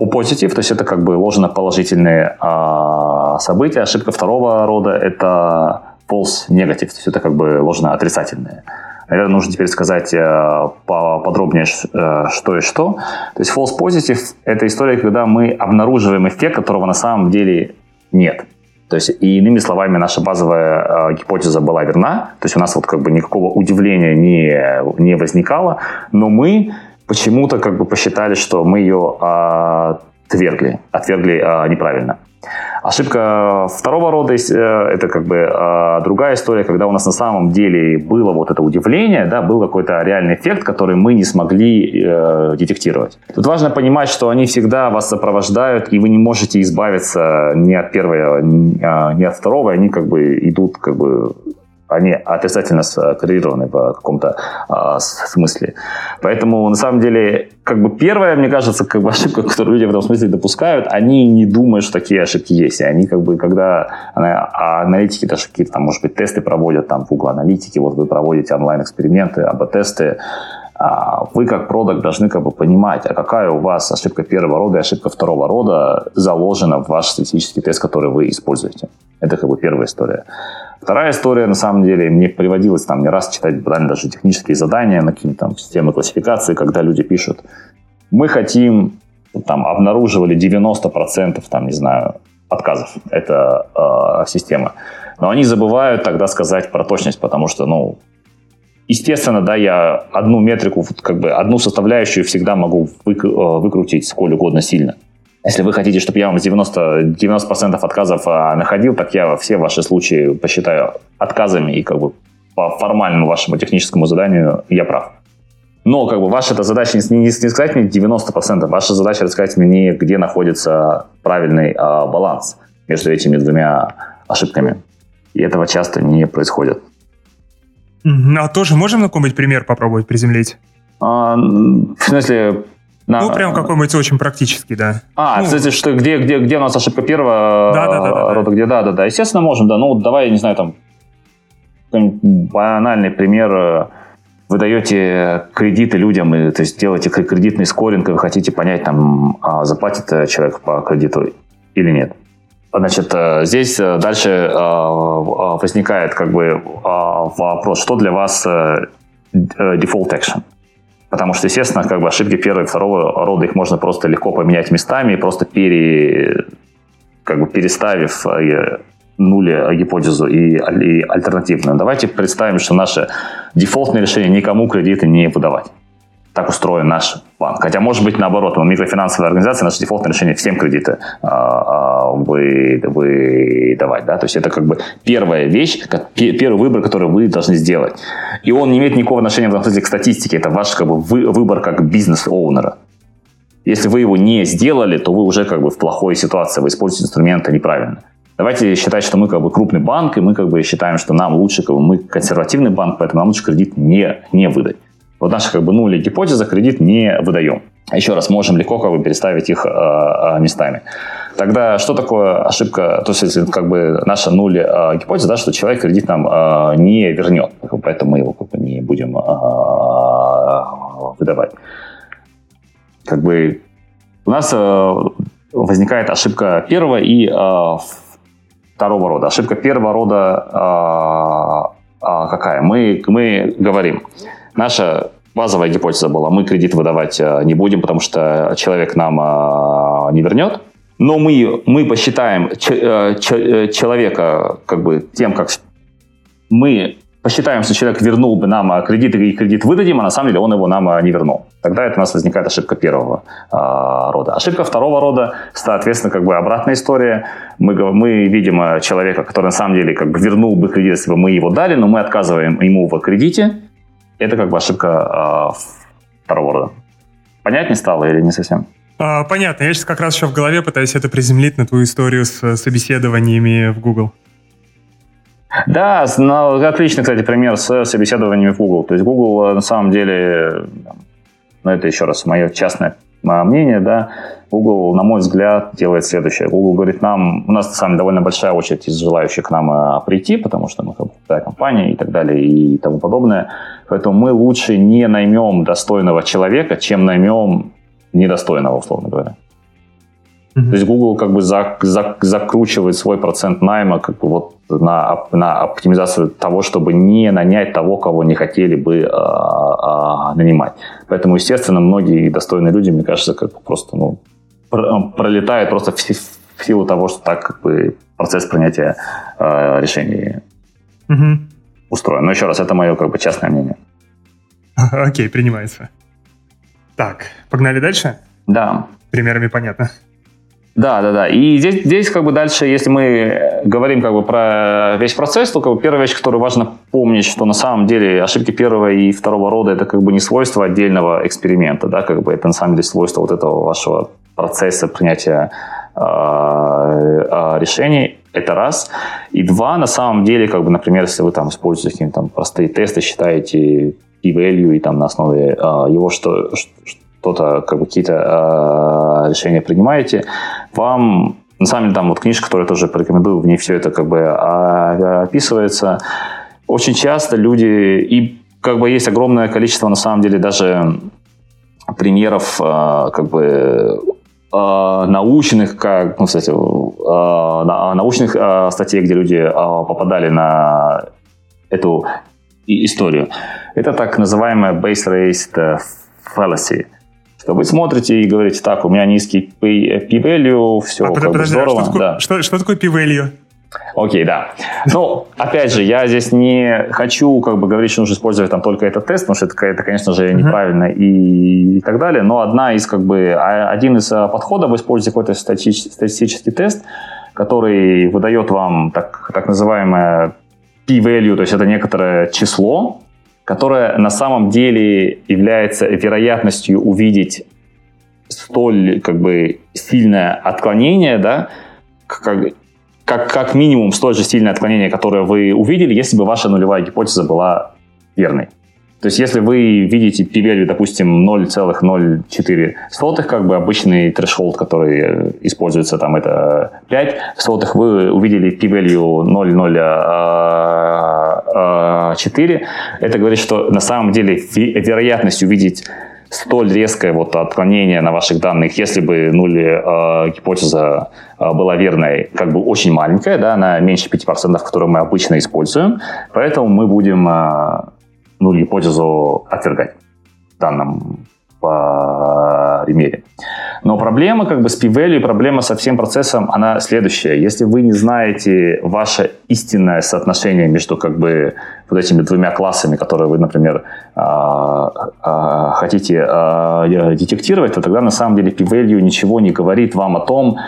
positive, то есть это как бы ложно-положительные э, события. Ошибка второго рода – это false negative, то есть это как бы ложно-отрицательные. Наверное, нужно теперь сказать э, поподробнее, э, что и что. То есть false positive – это история, когда мы обнаруживаем эффект, которого на самом деле нет. То есть, и иными словами, наша базовая э, гипотеза была верна. То есть у нас вот как бы никакого удивления не, не возникало, но мы почему-то как бы посчитали, что мы ее отвергли, отвергли э, неправильно. Ошибка второго рода э, – это как бы э, другая история, когда у нас на самом деле было вот это удивление, да, был какой-то реальный эффект, который мы не смогли э, детектировать. Тут важно понимать, что они всегда вас сопровождают, и вы не можете избавиться ни от первого, ни от второго, они как бы идут как бы они отрицательно скоррелированы в каком-то а, смысле. Поэтому, на самом деле, как бы первая, мне кажется, как бы ошибка, которую люди в этом смысле допускают, они не думают, что такие ошибки есть. И они как бы, когда а аналитики даже какие-то там, может быть, тесты проводят там в Google Аналитике, вот вы проводите онлайн-эксперименты, АБ-тесты, а, вы как продукт должны как бы понимать, а какая у вас ошибка первого рода и ошибка второго рода заложена в ваш статистический тест, который вы используете. Это как бы первая история. Вторая история, на самом деле, мне приводилось там не раз читать буквально даже технические задания на какие-то там системы классификации, когда люди пишут, мы хотим, там, обнаруживали 90%, там, не знаю, отказов. Это э, система. Но они забывают тогда сказать про точность, потому что, ну, естественно, да, я одну метрику, как бы одну составляющую всегда могу э, выкрутить сколь угодно сильно. Если вы хотите, чтобы я вам 90%, 90% отказов а, находил, так я все ваши случаи посчитаю отказами и как бы по формальному вашему техническому заданию я прав. Но как бы ваша эта задача не, не, не сказать мне 90%, ваша задача рассказать мне, где находится правильный а, баланс между этими двумя ошибками. И этого часто не происходит. А тоже можем на какой-нибудь пример попробовать приземлить? А, в смысле, на... Ну, прям какой-нибудь очень практический, да. А, ну, кстати, что, где, где, где у нас ошибка первого да, да, да, да, рода, где, да, да, да. Естественно, можем, да. Ну, давай, не знаю, там, банальный пример. Вы даете кредиты людям, и, то есть делаете кредитный скоринг, и вы хотите понять, там, а заплатит человек по кредиту или нет. Значит, э, здесь э, дальше э, возникает как бы вопрос, что для вас default action? Потому что, естественно, как бы ошибки первого и второго рода, их можно просто легко поменять местами, просто пере, как бы переставив э, нули гипотезу и, и альтернативную. Давайте представим, что наше дефолтное решение никому кредиты не выдавать. Так устроен наш банк. Хотя, может быть, наоборот, мы микрофинансовая организация, наше дефолтное решение всем кредиты а, а, вы, выдавать. Да? То есть это как бы первая вещь, как, первый выбор, который вы должны сделать. И он не имеет никакого отношения в смысле к статистике. Это ваш как бы, вы, выбор как бизнес-оунера. Если вы его не сделали, то вы уже как бы в плохой ситуации, вы используете инструменты неправильно. Давайте считать, что мы как бы крупный банк, и мы как бы считаем, что нам лучше, как бы мы консервативный банк, поэтому нам лучше кредит не, не выдать. Вот наша как бы нули гипотеза кредит не выдаем. Еще раз, можем легко как бы переставить их э, местами. Тогда что такое ошибка? То есть, как бы наша нуль э, гипотеза, да, что человек кредит нам э, не вернет, поэтому мы его как бы не будем э, выдавать. Как бы у нас э, возникает ошибка первого и э, второго рода. Ошибка первого рода э, э, какая? Мы, мы говорим, Наша базовая гипотеза была, мы кредит выдавать э, не будем, потому что человек нам э, не вернет. Но мы, мы посчитаем э, человека как бы тем, как мы посчитаем, что человек вернул бы нам кредит и кредит выдадим, а на самом деле он его нам не вернул. Тогда это у нас возникает ошибка первого э, рода. Ошибка второго рода, соответственно, как бы обратная история. Мы, мы видим человека, который на самом деле как бы вернул бы кредит, если бы мы его дали, но мы отказываем ему в кредите, это как бы ошибка э, второго рода. Понятнее стало или не совсем? А, понятно. Я сейчас как раз еще в голове пытаюсь это приземлить на твою историю с собеседованиями в Google. Да, ну, отличный, кстати, пример с собеседованиями в Google. То есть Google э, на самом деле, ну это еще раз мое частное мнение, да, Google, на мой взгляд, делает следующее. Google говорит нам, у нас на самом деле довольно большая очередь из желающих к нам а, прийти, потому что мы крутая компания и так далее и тому подобное. Поэтому мы лучше не наймем достойного человека, чем наймем недостойного, условно говоря. Mm-hmm. То есть Google как бы за, за, закручивает свой процент найма как бы вот на, на оптимизацию того, чтобы не нанять того, кого не хотели бы э, э, нанимать. Поэтому, естественно, многие достойные люди, мне кажется, как бы просто ну, пролетают просто в, в силу того, что так как бы процесс принятия э, решений mm-hmm. устроен. Но еще раз, это мое как бы частное мнение. Окей, принимается. Так, погнали дальше? Да. Примерами понятно. Да, да, да. И здесь, здесь как бы дальше, если мы говорим как бы про весь процесс, то как бы первая вещь, которую важно помнить, что на самом деле ошибки первого и второго рода это как бы не свойство отдельного эксперимента, да, как бы это на самом деле свойство вот этого вашего процесса принятия э, э, решений. Это раз. И два, на самом деле, как бы, например, если вы там используете какие-то там простые тесты, считаете p-value и там на основе э, его что, что-то, как бы какие-то э, решения принимаете, вам на самом деле там вот книжка, которую я тоже порекомендую, в ней все это как бы а, описывается. Очень часто люди, и как бы есть огромное количество на самом деле даже примеров э, как бы э, научных, как, ну, кстати, э, научных э, статей, где люди попадали на эту историю. Это так называемая base-raised fallacy. Что вы смотрите и говорите, так, у меня низкий p-value, все, а, как подожди, здорово. А что, такое, да. что, что такое p-value? Окей, да. Ну, опять же, я здесь не хочу как бы говорить, что нужно использовать там только этот тест, потому что это, это конечно же, неправильно uh-huh. и, и так далее. Но одна из как бы а, один из а, подходов вы используете какой-то статистический тест, который выдает вам так, так называемое p-value, то есть это некоторое число, которое на самом деле является вероятностью увидеть столь как бы сильное отклонение, да, как, как, как минимум столь же сильное отклонение, которое вы увидели, если бы ваша нулевая гипотеза была верной. То есть, если вы видите p-value, допустим, 0,04, как бы обычный трешхолд, который э, используется, там, это 5 сотых, вы увидели p-value 0,04, это говорит, что на самом деле вероятность увидеть столь резкое вот отклонение на ваших данных, если бы нуль э, гипотеза э, была верной, как бы очень маленькая, да, она меньше 5%, которые мы обычно используем, поэтому мы будем э, ну, гипотезу отвергать в данном примере. Но проблема как бы с p-value, проблема со всем процессом, она следующая. Если вы не знаете ваше истинное соотношение между как бы вот этими двумя классами, которые вы, например, а, а, хотите а, детектировать, то тогда на самом деле p-value ничего не говорит вам о том,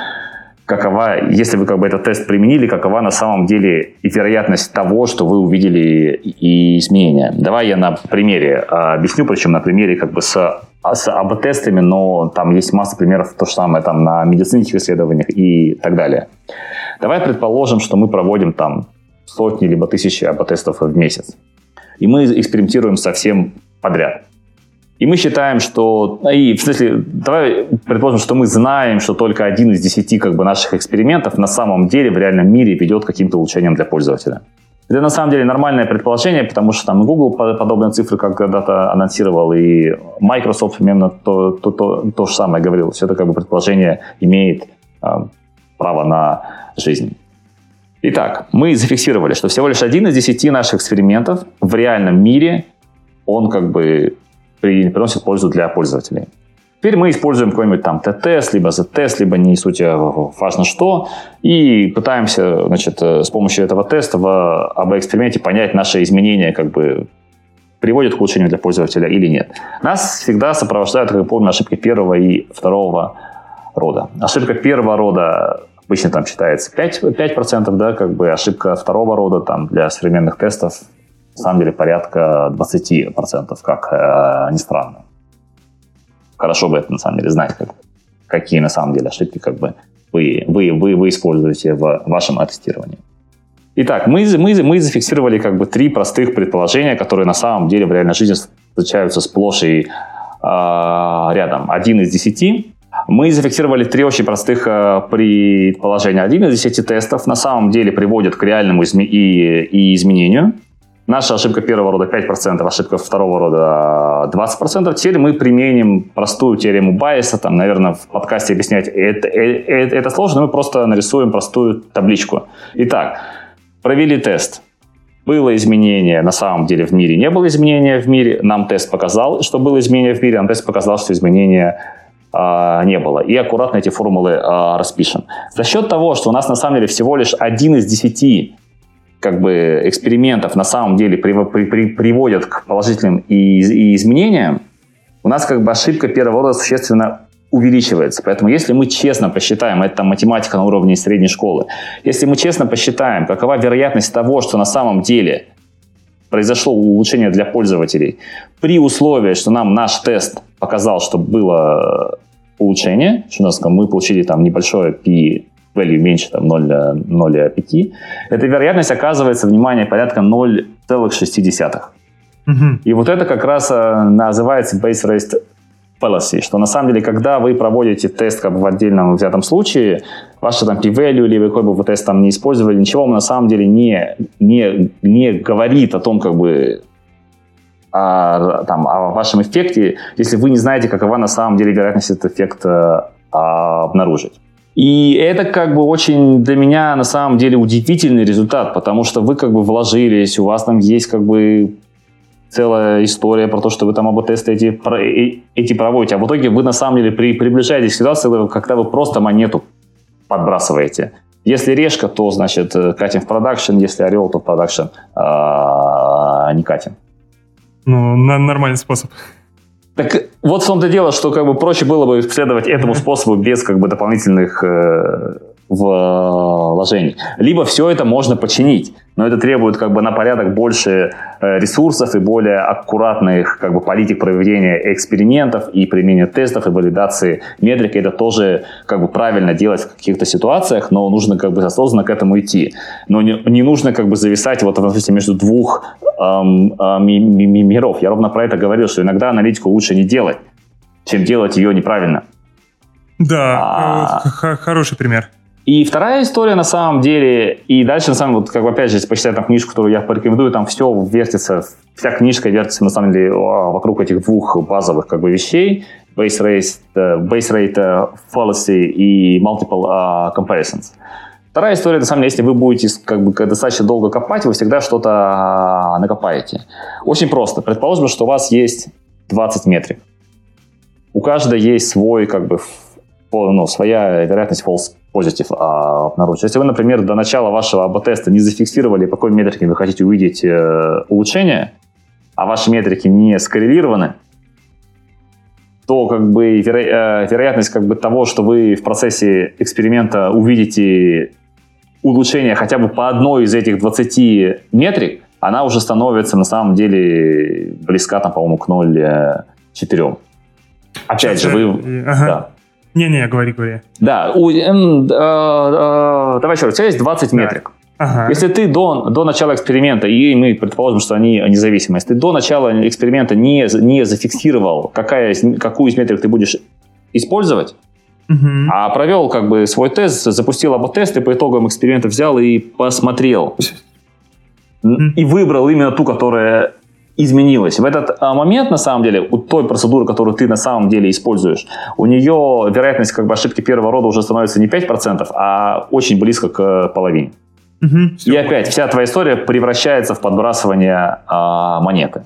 какова, если вы как бы этот тест применили, какова на самом деле и вероятность того, что вы увидели и изменения. Давай я на примере а, объясню, причем на примере как бы с, с АБ-тестами, но там есть масса примеров, то же самое там на медицинских исследованиях и так далее. Давай предположим, что мы проводим там сотни либо тысячи АБ-тестов в месяц. И мы экспериментируем совсем подряд. И мы считаем, что... И, в смысле, давай предположим, что мы знаем, что только один из десяти как бы, наших экспериментов на самом деле в реальном мире ведет к каким-то улучшениям для пользователя. Это на самом деле нормальное предположение, потому что там Google подобные цифры как когда-то анонсировал, и Microsoft примерно то, то, то, то же самое говорил. Все это как бы предположение имеет э, право на жизнь. Итак, мы зафиксировали, что всего лишь один из десяти наших экспериментов в реальном мире, он как бы приносит пользу для пользователей. Теперь мы используем какой-нибудь там Т-тест, либо Z-тест, либо не суть а важно что, и пытаемся, значит, э, с помощью этого теста в АБ-эксперименте понять наши изменения, как бы приводят к улучшению для пользователя или нет. Нас всегда сопровождают, как я помню, ошибки первого и второго рода. Ошибка первого рода обычно там считается 5%, 5% да, как бы ошибка второго рода там для современных тестов на самом деле порядка 20%, как э, ни странно. Хорошо бы это на самом деле знать, как, какие на самом деле ошибки как бы вы, вы, вы, вы используете в вашем тестировании. Итак, мы, мы, мы зафиксировали как бы три простых предположения, которые на самом деле в реальной жизни встречаются сплошь и э, рядом. Один из десяти. Мы зафиксировали три очень простых э, предположения. Один из десяти тестов на самом деле приводит к реальному изме- и, и изменению. Наша ошибка первого рода 5%, ошибка второго рода 20%. Теперь мы применим простую теорему Байеса. Там, наверное, в подкасте объяснять это, это, это сложно, мы просто нарисуем простую табличку. Итак, провели тест. Было изменение, на самом деле в мире не было изменения в мире. Нам тест показал, что было изменение в мире, нам тест показал, что изменения э, не было. И аккуратно эти формулы э, распишем. За счет того, что у нас на самом деле всего лишь один из десяти как бы экспериментов на самом деле при, при, при, приводят к положительным и, и изменениям, у нас как бы ошибка первого рода существенно увеличивается. Поэтому если мы честно посчитаем, это математика на уровне средней школы, если мы честно посчитаем, какова вероятность того, что на самом деле произошло улучшение для пользователей, при условии, что нам наш тест показал, что было улучшение, что у нас мы получили там небольшое P value меньше там 0,5, эта вероятность оказывается, внимание, порядка 0,6. Угу. И вот это как раз э, называется base rate fallacy, что на самом деле, когда вы проводите тест как бы в отдельном взятом случае, ваша там p-value или какой бы вы тест там не использовали, ничего на самом деле не, не, не говорит о том, как бы о, там, о вашем эффекте, если вы не знаете, какова на самом деле вероятность этот эффект э, обнаружить. И это как бы очень для меня на самом деле удивительный результат, потому что вы как бы вложились, у вас там есть как бы целая история про то, что вы там АБ-тесты эти, э, эти проводите, а в итоге вы на самом деле при, приближаетесь к ситуации, когда вы просто монету подбрасываете. Если решка, то, значит, э, катим в продакшн, если орел, то в продакшн а, не катим. Ну, нормальный способ. Так вот в том-то дело, что как бы проще было бы следовать этому способу без как бы дополнительных э, вложений. Либо все это можно починить, но это требует как бы на порядок больше э, ресурсов и более аккуратных как бы политик проведения экспериментов и применения тестов и валидации метрики. Это тоже как бы правильно делать в каких-то ситуациях, но нужно как бы осознанно к этому идти. Но не, не нужно как бы зависать вот в между двух эм, эм, миров. Я ровно про это говорил, что иногда аналитику лучше не делать, чем делать ее неправильно. Да, а... Э, хороший пример. И вторая история на самом деле, и дальше на самом деле, вот, как бы опять же, если почитать там книжку, которую я порекомендую, там все вертится, вся книжка вертится на самом деле вокруг этих двух базовых как бы вещей, base rate, uh, base rate uh, fallacy и multiple uh, comparisons. Вторая история, на самом деле, если вы будете как бы достаточно долго копать, вы всегда что-то накопаете. Очень просто. Предположим, что у вас есть 20 метрик. У каждой есть свой, как бы, ну, своя вероятность false позитив а, обнаружить. Если вы, например, до начала вашего АБ-теста не зафиксировали, какой метрике вы хотите увидеть э, улучшение, а ваши метрики не скоррелированы, то как бы веро, э, вероятность как бы того, что вы в процессе эксперимента увидите улучшение хотя бы по одной из этих 20 метрик, она уже становится на самом деле близка, там, по-моему, к 0,4. Опять же, вы... Ага. Да. Не-не, говори, говори. Да, у, э, э, э, давай еще раз, у тебя есть 20 да. метрик. Ага. Если ты до, до начала эксперимента, и мы предположим, что они независимы, если ты до начала эксперимента не, не зафиксировал, какая, какую из метрик ты будешь использовать, угу. а провел как бы свой тест, запустил оба теста, и по итогам эксперимента взял и посмотрел, и выбрал именно ту, которая изменилась. В этот а, момент, на самом деле, у той процедуры, которую ты на самом деле используешь, у нее вероятность как бы, ошибки первого рода уже становится не 5%, а очень близко к половине. Угу, и опять, вся твоя история превращается в подбрасывание а, монеты.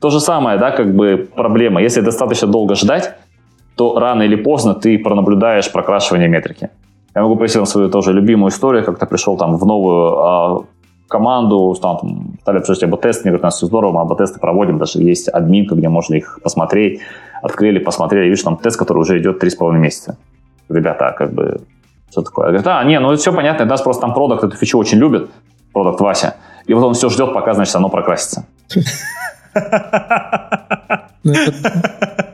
То же самое, да, как бы проблема. Если достаточно долго ждать, то рано или поздно ты пронаблюдаешь прокрашивание метрики. Я могу привести свою тоже любимую историю, как ты пришел там в новую а, команду, там, там стали обсуждать АБ-тесты, мне говорят, у нас все здорово, мы АБ-тесты проводим, даже есть админка, где можно их посмотреть, открыли, посмотрели, видишь, там тест, который уже идет 3,5 месяца. Ребята, как бы, что такое? Говорят, а, не, ну это все понятно, нас просто там продукт эту фичу очень любит, продукт Вася, и вот он все ждет, пока, значит, оно прокрасится. Ну,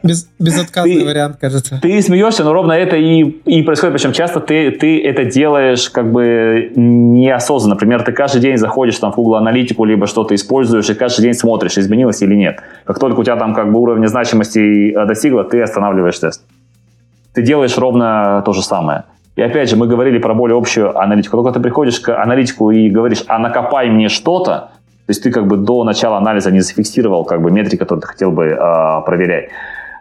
без, безотказный ты, вариант, кажется. Ты смеешься, но ровно это и, и происходит. Причем часто ты, ты это делаешь как бы неосознанно. Например, ты каждый день заходишь там в Google аналитику, либо что-то используешь, и каждый день смотришь, изменилось или нет. Как только у тебя там как бы уровень значимости э, достигло, ты останавливаешь тест. Ты делаешь ровно то же самое. И опять же, мы говорили про более общую аналитику. Только ты приходишь к аналитику и говоришь, а накопай мне что-то, то есть ты как бы до начала анализа не зафиксировал как бы метрики, которые ты хотел бы э, проверять.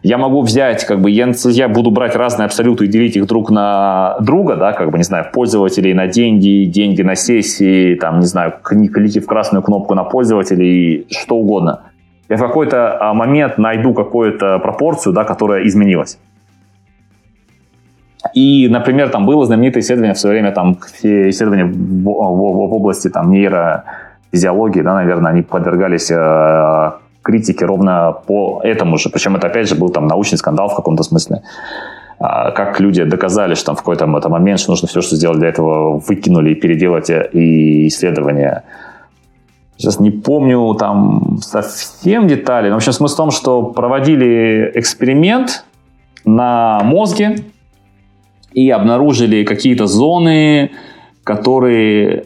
Я могу взять, как бы, я, буду брать разные абсолюты и делить их друг на друга, да, как бы, не знаю, пользователей на деньги, деньги на сессии, там, не знаю, кликите в красную кнопку на пользователей, что угодно. Я в какой-то а, момент найду какую-то пропорцию, да, которая изменилась. И, например, там было знаменитое исследование в свое время, там, все исследования в, в, в области там, нейро физиологии, да, наверное, они подвергались э, критике ровно по этому же. Причем это, опять же, был там научный скандал в каком-то смысле. а, как люди доказали, что там в какой-то момент, что нужно все, что сделали для этого, выкинули и переделать и исследования. Сейчас не помню там совсем детали. Но, в общем, смысл в том, что проводили эксперимент на мозге и обнаружили какие-то зоны, которые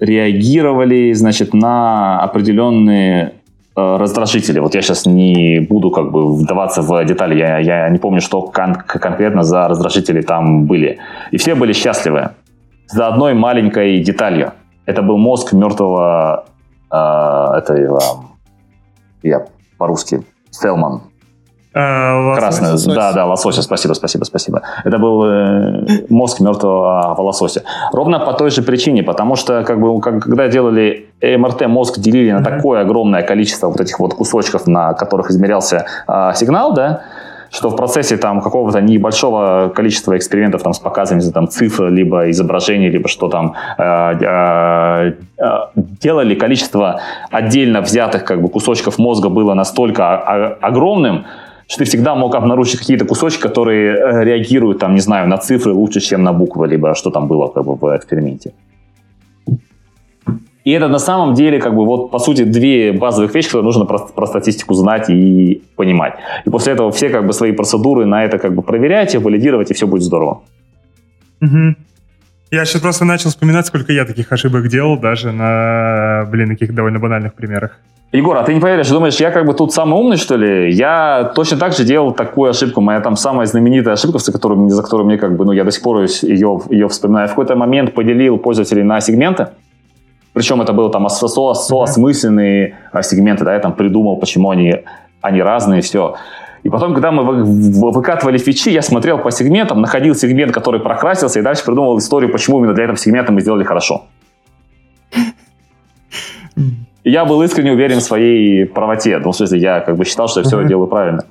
реагировали, значит, на определенные э, раздражители. Вот я сейчас не буду как бы вдаваться в детали, я, я не помню, что кон- конкретно за раздражители там были. И все были счастливы за одной маленькой деталью. Это был мозг мертвого, э, это э, я по-русски, Стелман. А, Красный, лосось. да, да, лосося, спасибо, спасибо, спасибо. Это был э, мозг мертвого лосося. Ровно по той же причине, потому что, как бы, как, когда делали МРТ, мозг делили на такое огромное количество вот этих вот кусочков, на которых измерялся э, сигнал, да, что в процессе там какого-то небольшого количества экспериментов там с показами там цифр, либо изображений, либо что там э, э, э, делали, количество отдельно взятых как бы кусочков мозга было настолько огромным, что ты всегда мог обнаружить какие-то кусочки, которые э, реагируют, там, не знаю, на цифры лучше, чем на буквы, либо что там было как бы, в эксперименте. И это на самом деле, как бы, вот, по сути, две базовых вещи, которые нужно про, про статистику знать и понимать. И после этого все, как бы, свои процедуры на это, как бы, проверяйте, валидировать, и все будет здорово. Угу. Я сейчас просто начал вспоминать, сколько я таких ошибок делал, даже на, блин, таких довольно банальных примерах. Егор, а ты не поверишь, думаешь, я как бы тут самый умный, что ли? Я точно так же делал такую ошибку. Моя там самая знаменитая ошибка, за которую, за которую мне как бы, ну, я до сих пор ее, ее вспоминаю. В какой-то момент поделил пользователей на сегменты. Причем это было там со, со, со осмысленные а, сегменты, да, я там придумал, почему они, они разные, все. И потом, когда мы выкатывали фичи, я смотрел по сегментам, находил сегмент, который прокрасился, и дальше придумал историю, почему именно для этого сегмента мы сделали хорошо. И я был искренне уверен в своей правоте. Ну, в смысле, я как бы считал, что я все делаю правильно.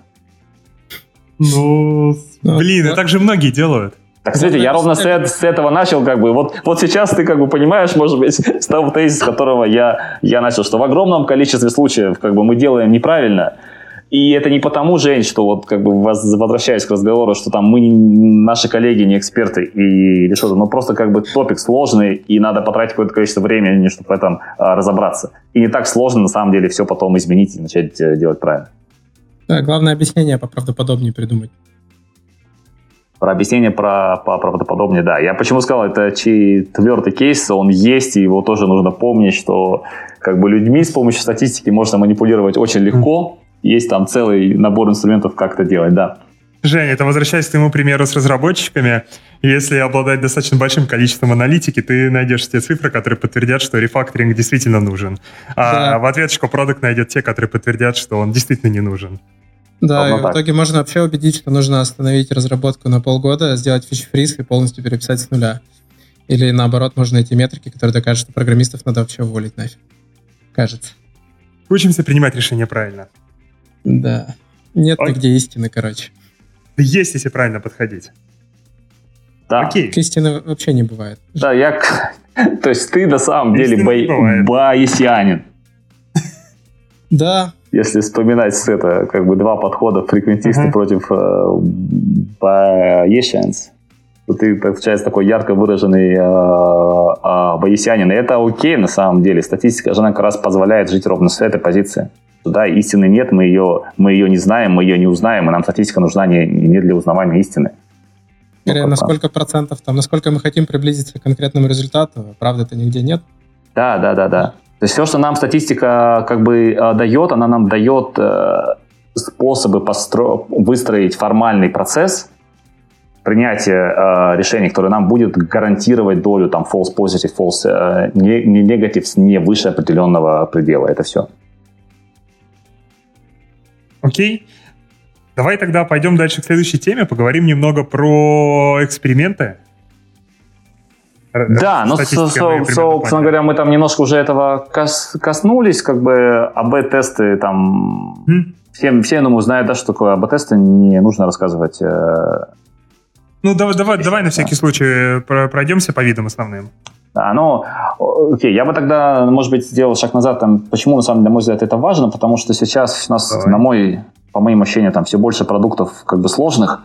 Ну, блин, и так же многие делают. Так, кстати, я ровно с, с этого начал, как бы, вот, вот сейчас ты, как бы, понимаешь, может быть, с того тезиса, с которого я, я начал, что в огромном количестве случаев, как бы, мы делаем неправильно, и это не потому, Жень, что вот как бы возвращаясь к разговору, что там мы, наши коллеги не эксперты и, или что-то, но просто как бы топик сложный, и надо потратить какое-то количество времени, чтобы в этом а, разобраться. И не так сложно, на самом деле, все потом изменить и начать э, делать правильно. Да, главное объяснение поправдоподобнее придумать. Про объяснение про, про правдоподобнее, да. Я почему сказал, это четвертый кейс, он есть, и его тоже нужно помнить, что как бы людьми с помощью статистики можно манипулировать очень легко, есть там целый набор инструментов, как это делать, да. Женя, это возвращаясь к твоему примеру с разработчиками, если обладать достаточно большим количеством аналитики, ты найдешь те цифры, которые подтвердят, что рефакторинг действительно нужен. А да. в ответочку продукт найдет те, которые подтвердят, что он действительно не нужен. Да, и в итоге можно вообще убедить, что нужно остановить разработку на полгода, сделать фич-фриз и полностью переписать с нуля. Или наоборот, можно найти метрики, которые докажут, что программистов надо вообще уволить нафиг. Кажется. Учимся принимать решения правильно. Да. Нет Ок. нигде истины, короче. Есть, если правильно подходить. Да. Окей. Истины вообще не бывает. Да, я... То есть ты на самом деле бо... боесианин. Да. Если вспоминать это, как бы два подхода фреквентисты против э, боесианцев ты, получается, такой ярко выраженный э, э. И это окей, на самом деле. Статистика же она как раз позволяет жить ровно с этой позиции да, истины нет, мы ее, мы ее не знаем, мы ее не узнаем, и нам статистика нужна не, не для узнавания истины. Или ну, на сколько процентов, там, насколько мы хотим приблизиться к конкретному результату, правда это нигде нет? Да, да, да, да. То есть все, что нам статистика как бы э, дает, она нам дает э, способы постро... выстроить формальный процесс принятия э, решений, который нам будет гарантировать долю там false positive, false э, не, не negative не выше определенного предела. Это все. Окей. Давай тогда пойдем дальше к следующей теме, поговорим немного про эксперименты. Да, ну, собственно говоря, мы там немножко уже этого кос, коснулись, как бы АБ-тесты там... Mm. Все, все, я думаю, знают, да, что такое АБ-тесты, не нужно рассказывать. Э... Ну, давай, давай, давай на всякий случай пройдемся по видам основным. Да, ну, окей, я бы тогда, может быть, сделал шаг назад. Там, почему, на самом деле, на мой взгляд, это важно? Потому что сейчас у нас, Давай. на мой, по моим ощущениям, там все больше продуктов как бы сложных,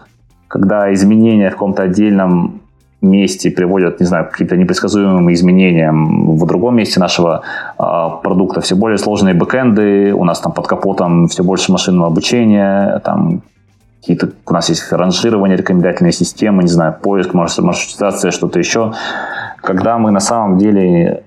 когда изменения в каком-то отдельном месте приводят, не знаю, к каким-то непредсказуемым изменениям в другом месте нашего э, продукта. Все более сложные бэкэнды, у нас там под капотом все больше машинного обучения, там какие-то у нас есть ранжирование, рекомендательные системы, не знаю, поиск, маршрутизация, что-то еще. Когда мы на самом деле...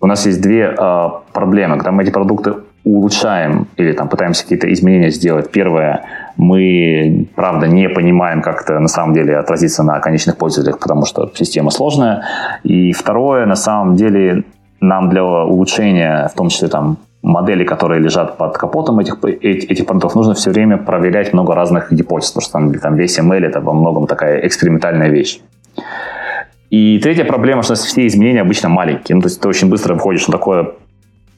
У нас есть две э, проблемы. Когда мы эти продукты улучшаем или там пытаемся какие-то изменения сделать. Первое, мы, правда, не понимаем, как это на самом деле отразится на конечных пользователях, потому что система сложная. И второе, на самом деле, нам для улучшения, в том числе там модели, которые лежат под капотом этих, этих продуктов, нужно все время проверять много разных гипотез, потому что там, там весь ML это во многом такая экспериментальная вещь. И третья проблема, что все изменения обычно маленькие. Ну, то есть ты очень быстро входишь на такое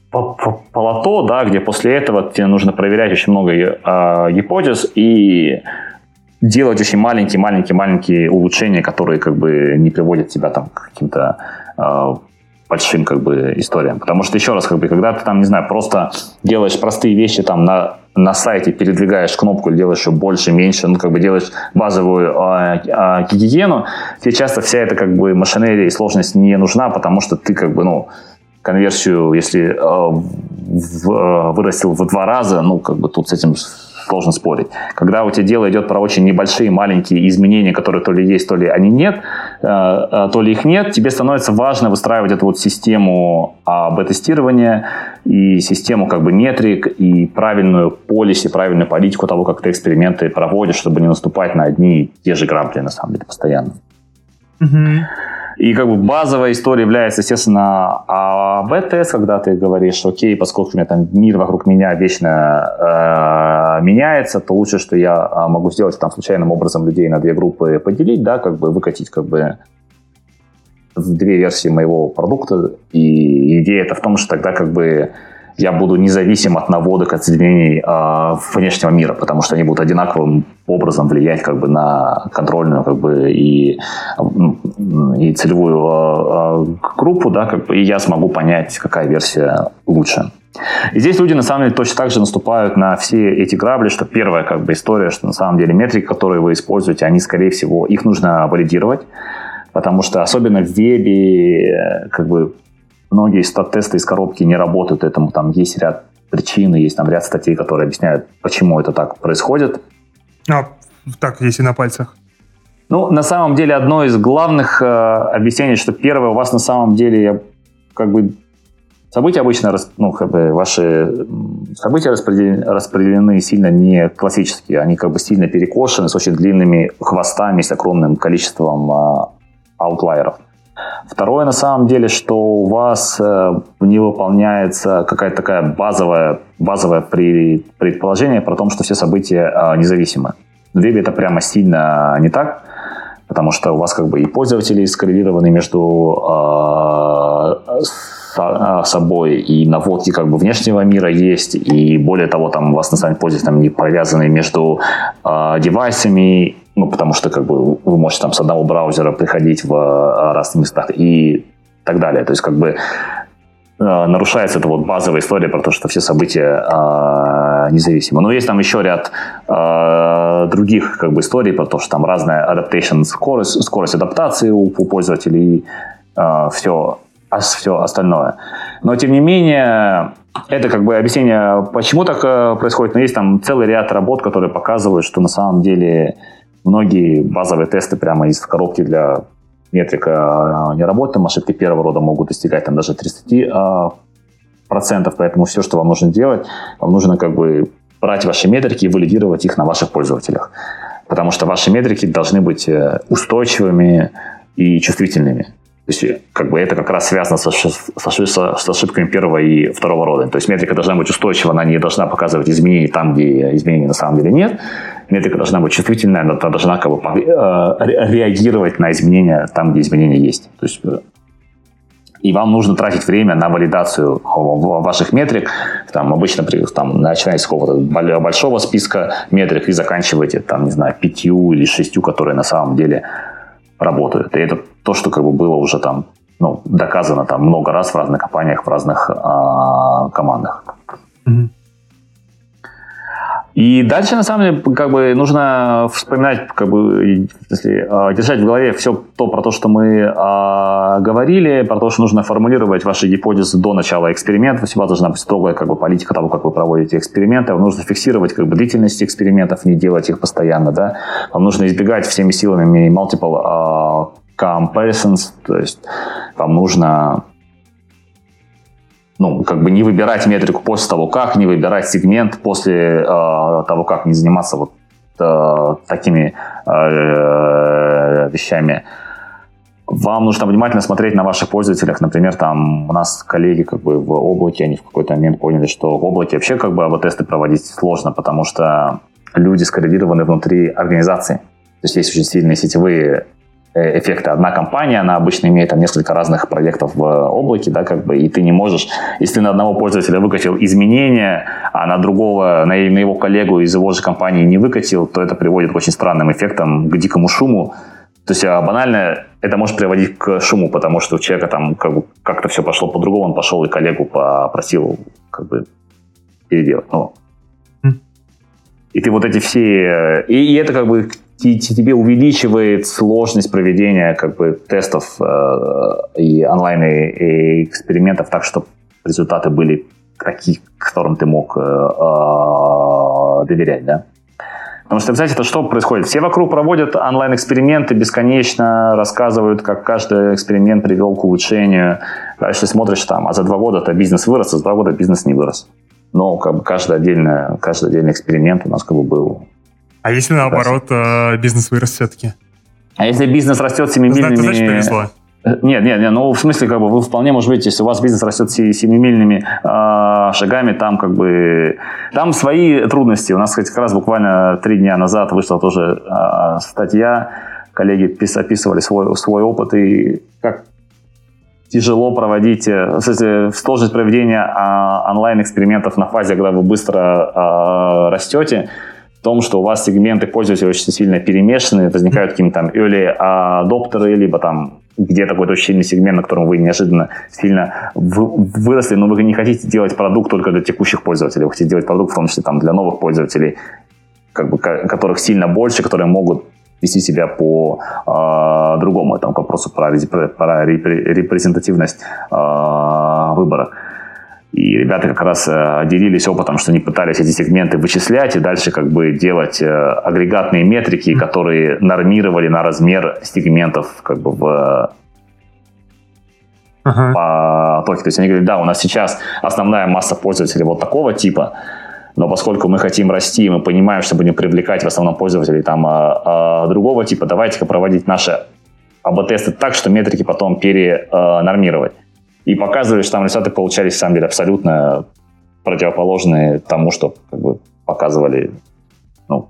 полото, да, где после этого тебе нужно проверять очень много э, гипотез и делать очень маленькие-маленькие-маленькие улучшения, которые как бы не приводят тебя там к каким-то э, большим как бы историям. Потому что, еще раз, как бы, когда ты там, не знаю, просто делаешь простые вещи там на, на сайте, передвигаешь кнопку, делаешь ее больше, меньше, ну, как бы делаешь базовую э, э, гигиену, тебе часто вся эта как бы машинерия и сложность не нужна, потому что ты как бы, ну, конверсию, если э, в, э, вырастил в два раза, ну, как бы тут с этим сложно спорить. Когда у тебя дело идет про очень небольшие, маленькие изменения, которые то ли есть, то ли они нет, э, э, то ли их нет, тебе становится важно выстраивать эту вот систему бета-тестирования и систему как бы метрик и правильную полиси, правильную политику того, как ты эксперименты проводишь, чтобы не наступать на одни и те же грабли, на самом деле, постоянно. Mm-hmm. И как бы базовая история является, естественно, АБ-тест, когда ты говоришь, окей, поскольку у меня там мир вокруг меня вечно э, меняется, то лучше, что я а, могу сделать там случайным образом людей на две группы поделить, да, как бы выкатить как бы две версии моего продукта. И идея это в том, что тогда как бы я буду независим от наводок, от изменений э, внешнего мира, потому что они будут одинаковым образом влиять как бы на контрольную как бы и, и целевую э, группу, да, как бы, и я смогу понять, какая версия лучше. И здесь люди на самом деле точно так же наступают на все эти грабли, что первая как бы история, что на самом деле метрики, которые вы используете, они скорее всего, их нужно валидировать, потому что особенно в вебе как бы многие стат-тесты из коробки не работают, этому там есть ряд причин, есть там ряд статей, которые объясняют, почему это так происходит. А, так, если на пальцах. Ну, на самом деле, одно из главных э, объяснений, что первое, у вас на самом деле, как бы, события обычно, ну, как бы, ваши события распределены, распределены сильно не классические, они как бы сильно перекошены, с очень длинными хвостами, с огромным количеством э, аутлайеров. Второе, на самом деле, что у вас э, не выполняется какая-то такая базовая, базовое предположение про то, что все события э, независимы. В вебе это прямо сильно не так, потому что у вас как бы и пользователи скоррелированы между э, собой, и наводки как бы внешнего мира есть, и более того, там у вас на самом деле пользователи там не провязаны между э, девайсами, ну, потому что как бы вы можете там с одного браузера приходить в э, разных местах и так далее. То есть как бы э, нарушается эта вот базовая история про то, что все события э, независимы. Но есть там еще ряд э, других как бы историй про то, что там разная adaptation скорость, скорость адаптации у, у пользователей, э, все, а все остальное. Но тем не менее это как бы объяснение, почему так э, происходит. Но есть там целый ряд работ, которые показывают, что на самом деле Многие базовые тесты прямо из коробки для метрика а, не работают, ошибки первого рода могут достигать там даже 30 а, процентов, поэтому все, что вам нужно делать, вам нужно как бы брать ваши метрики и валидировать их на ваших пользователях. Потому что ваши метрики должны быть э, устойчивыми и чувствительными. То есть, как бы это как раз связано со, со, с ошибками первого и второго рода. То есть метрика должна быть устойчива, она не должна показывать изменения там, где изменений на самом деле нет метрика должна быть чувствительная, она должна как бы э, реагировать на изменения там, где изменения есть. То есть э, и вам нужно тратить время на валидацию ваших метрик. Там обычно там, начинаете с какого-то большого списка метрик и заканчиваете, там, не знаю, пятью или шестью, которые на самом деле работают. И это то, что как бы было уже там ну, доказано там много раз в разных компаниях, в разных а, командах. Mm-hmm. И дальше, на самом деле, как бы нужно вспоминать, как бы, если, а, держать в голове все то, про то, что мы а, говорили, про то, что нужно формулировать ваши гипотезы до начала эксперимента. Вас должна быть строгая как бы, политика того, как вы проводите эксперименты. Вам нужно фиксировать как бы, длительность экспериментов, не делать их постоянно. Да? Вам нужно избегать всеми силами multiple uh, comparisons, то есть вам нужно ну, как бы не выбирать метрику после того, как, не выбирать сегмент после э, того, как, не заниматься вот э, такими э, вещами. Вам нужно внимательно смотреть на ваших пользователях. Например, там у нас коллеги как бы в облаке, они в какой-то момент поняли, что в облаке вообще как бы АБ-тесты проводить сложно, потому что люди скоррелированы внутри организации. То есть есть очень сильные сетевые Э, эффекты. Одна компания, она обычно имеет там несколько разных проектов в облаке, да, как бы, и ты не можешь, если на одного пользователя выкатил изменения, а на другого, на, на его коллегу из его же компании не выкатил, то это приводит к очень странным эффектам, к дикому шуму. То есть а, банально это может приводить к шуму, потому что у человека там как бы как-то все пошло по-другому, он пошел и коллегу попросил как бы переделать. Ну, хм. и ты вот эти все... Э, и, и это как бы тебе увеличивает сложность проведения как бы тестов э, и онлайн и, экспериментов так, чтобы результаты были такие, которым ты мог э, э, доверять, да. Потому что, знаете, это что происходит? Все вокруг проводят онлайн-эксперименты, бесконечно рассказывают, как каждый эксперимент привел к улучшению. Дальше смотришь там, а за два года-то бизнес вырос, а за два года бизнес не вырос. Но как бы каждый, отдельный, каждый отдельный эксперимент у нас как бы был а если наоборот э, бизнес вырос все-таки? А если бизнес растет семимильными... Значит, повезло. Э, нет, нет, нет, ну в смысле, как бы вы вполне может быть, если у вас бизнес растет семимильными э, шагами, там как бы там свои трудности. У нас, кстати, как раз буквально три дня назад вышла тоже э, статья, коллеги описывали свой, свой опыт и как тяжело проводить, э, в смысле, сложность проведения э, онлайн-экспериментов на фазе, когда вы быстро э, растете, том, что у вас сегменты пользователей очень сильно перемешаны, возникают какие-то там early адоптеры, либо там где-то какой-то очень сильный сегмент, на котором вы неожиданно сильно выросли, но вы не хотите делать продукт только для текущих пользователей, вы хотите делать продукт в том числе там, для новых пользователей, как бы, которых сильно больше, которые могут вести себя по э, другому, там, к вопросу про, про репрезентативность э, выбора. И ребята как раз э, делились опытом, что они пытались эти сегменты вычислять и дальше как бы делать э, агрегатные метрики, которые нормировали на размер сегментов как бы в uh-huh. потоке. То есть они говорят, да, у нас сейчас основная масса пользователей вот такого типа, но поскольку мы хотим расти, мы понимаем, что будем привлекать в основном пользователей там а, а, другого типа, давайте-ка проводить наши АБ-тесты так, что метрики потом перенормировать. И показывали, что там результаты получались, на самом деле, абсолютно противоположные тому, что как бы, показывали ну.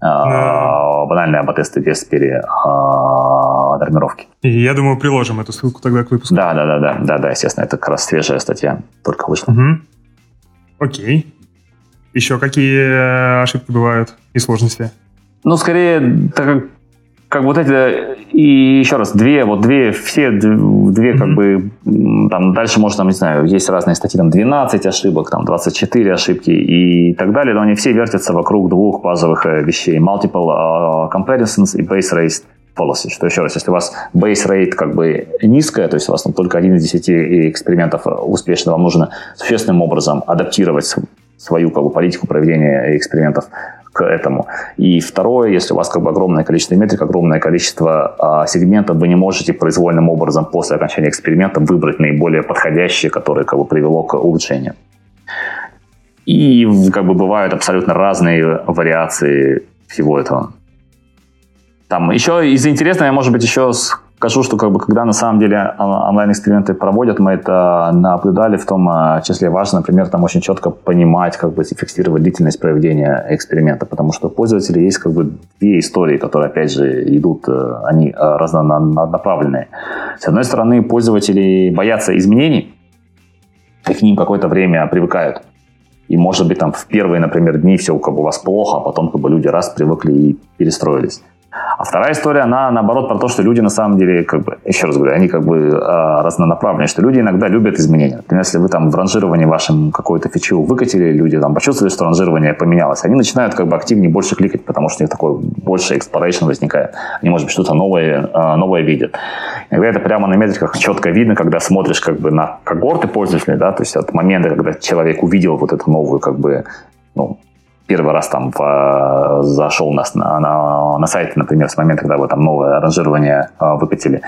А, банальные АБ-тесты без перенормировки. И я думаю, приложим эту ссылку тогда к выпуску. Да, да, да, да, да, да, естественно, это как раз свежая статья, только вышла. Угу. Окей. Еще какие ошибки бывают и сложности? Ну, скорее, так как как вот эти, и еще раз, две, вот две, все две, как бы, там, дальше, может, там, не знаю, есть разные статьи, там, 12 ошибок, там, 24 ошибки и так далее, но они все вертятся вокруг двух базовых э, вещей. Multiple uh, comparisons и base rate policy. Что еще раз, если у вас base rate как бы низкая, то есть у вас там только один из десяти экспериментов успешно, вам нужно существенным образом адаптировать свою как бы, политику проведения экспериментов к этому. И второе, если у вас как бы огромное количество метрик, огромное количество а, сегментов, вы не можете произвольным образом после окончания эксперимента выбрать наиболее подходящие, которые как бы привело к улучшению. И как бы бывают абсолютно разные вариации всего этого. Там еще из интересного, я, может быть, еще скажу, что как бы, когда на самом деле онлайн-эксперименты проводят, мы это наблюдали в том а, числе важно, например, там очень четко понимать, как бы фиксировать длительность проведения эксперимента, потому что у пользователей есть как бы две истории, которые, опять же, идут, э, они э, разнонаправленные. С одной стороны, пользователи боятся изменений, и к ним какое-то время привыкают. И, может быть, там в первые, например, дни все как бы у вас плохо, а потом как бы люди раз привыкли и перестроились. А вторая история, она наоборот про то, что люди на самом деле, как бы, еще раз говорю, они как бы э, разнонаправленные, что люди иногда любят изменения. Например, если вы там в ранжировании вашем какую-то фичу выкатили, люди там почувствовали, что ранжирование поменялось, они начинают как бы активнее больше кликать, потому что у них такой больше exploration возникает. Они, может быть, что-то новое, э, новое видят. Иногда это прямо на метриках четко видно, когда смотришь как бы на когорты пользователей, да, то есть от момента, когда человек увидел вот эту новую как бы ну, первый раз там в, зашел на, на, на сайт, например, с момента, когда вы там новое ранжирование э, выкатили,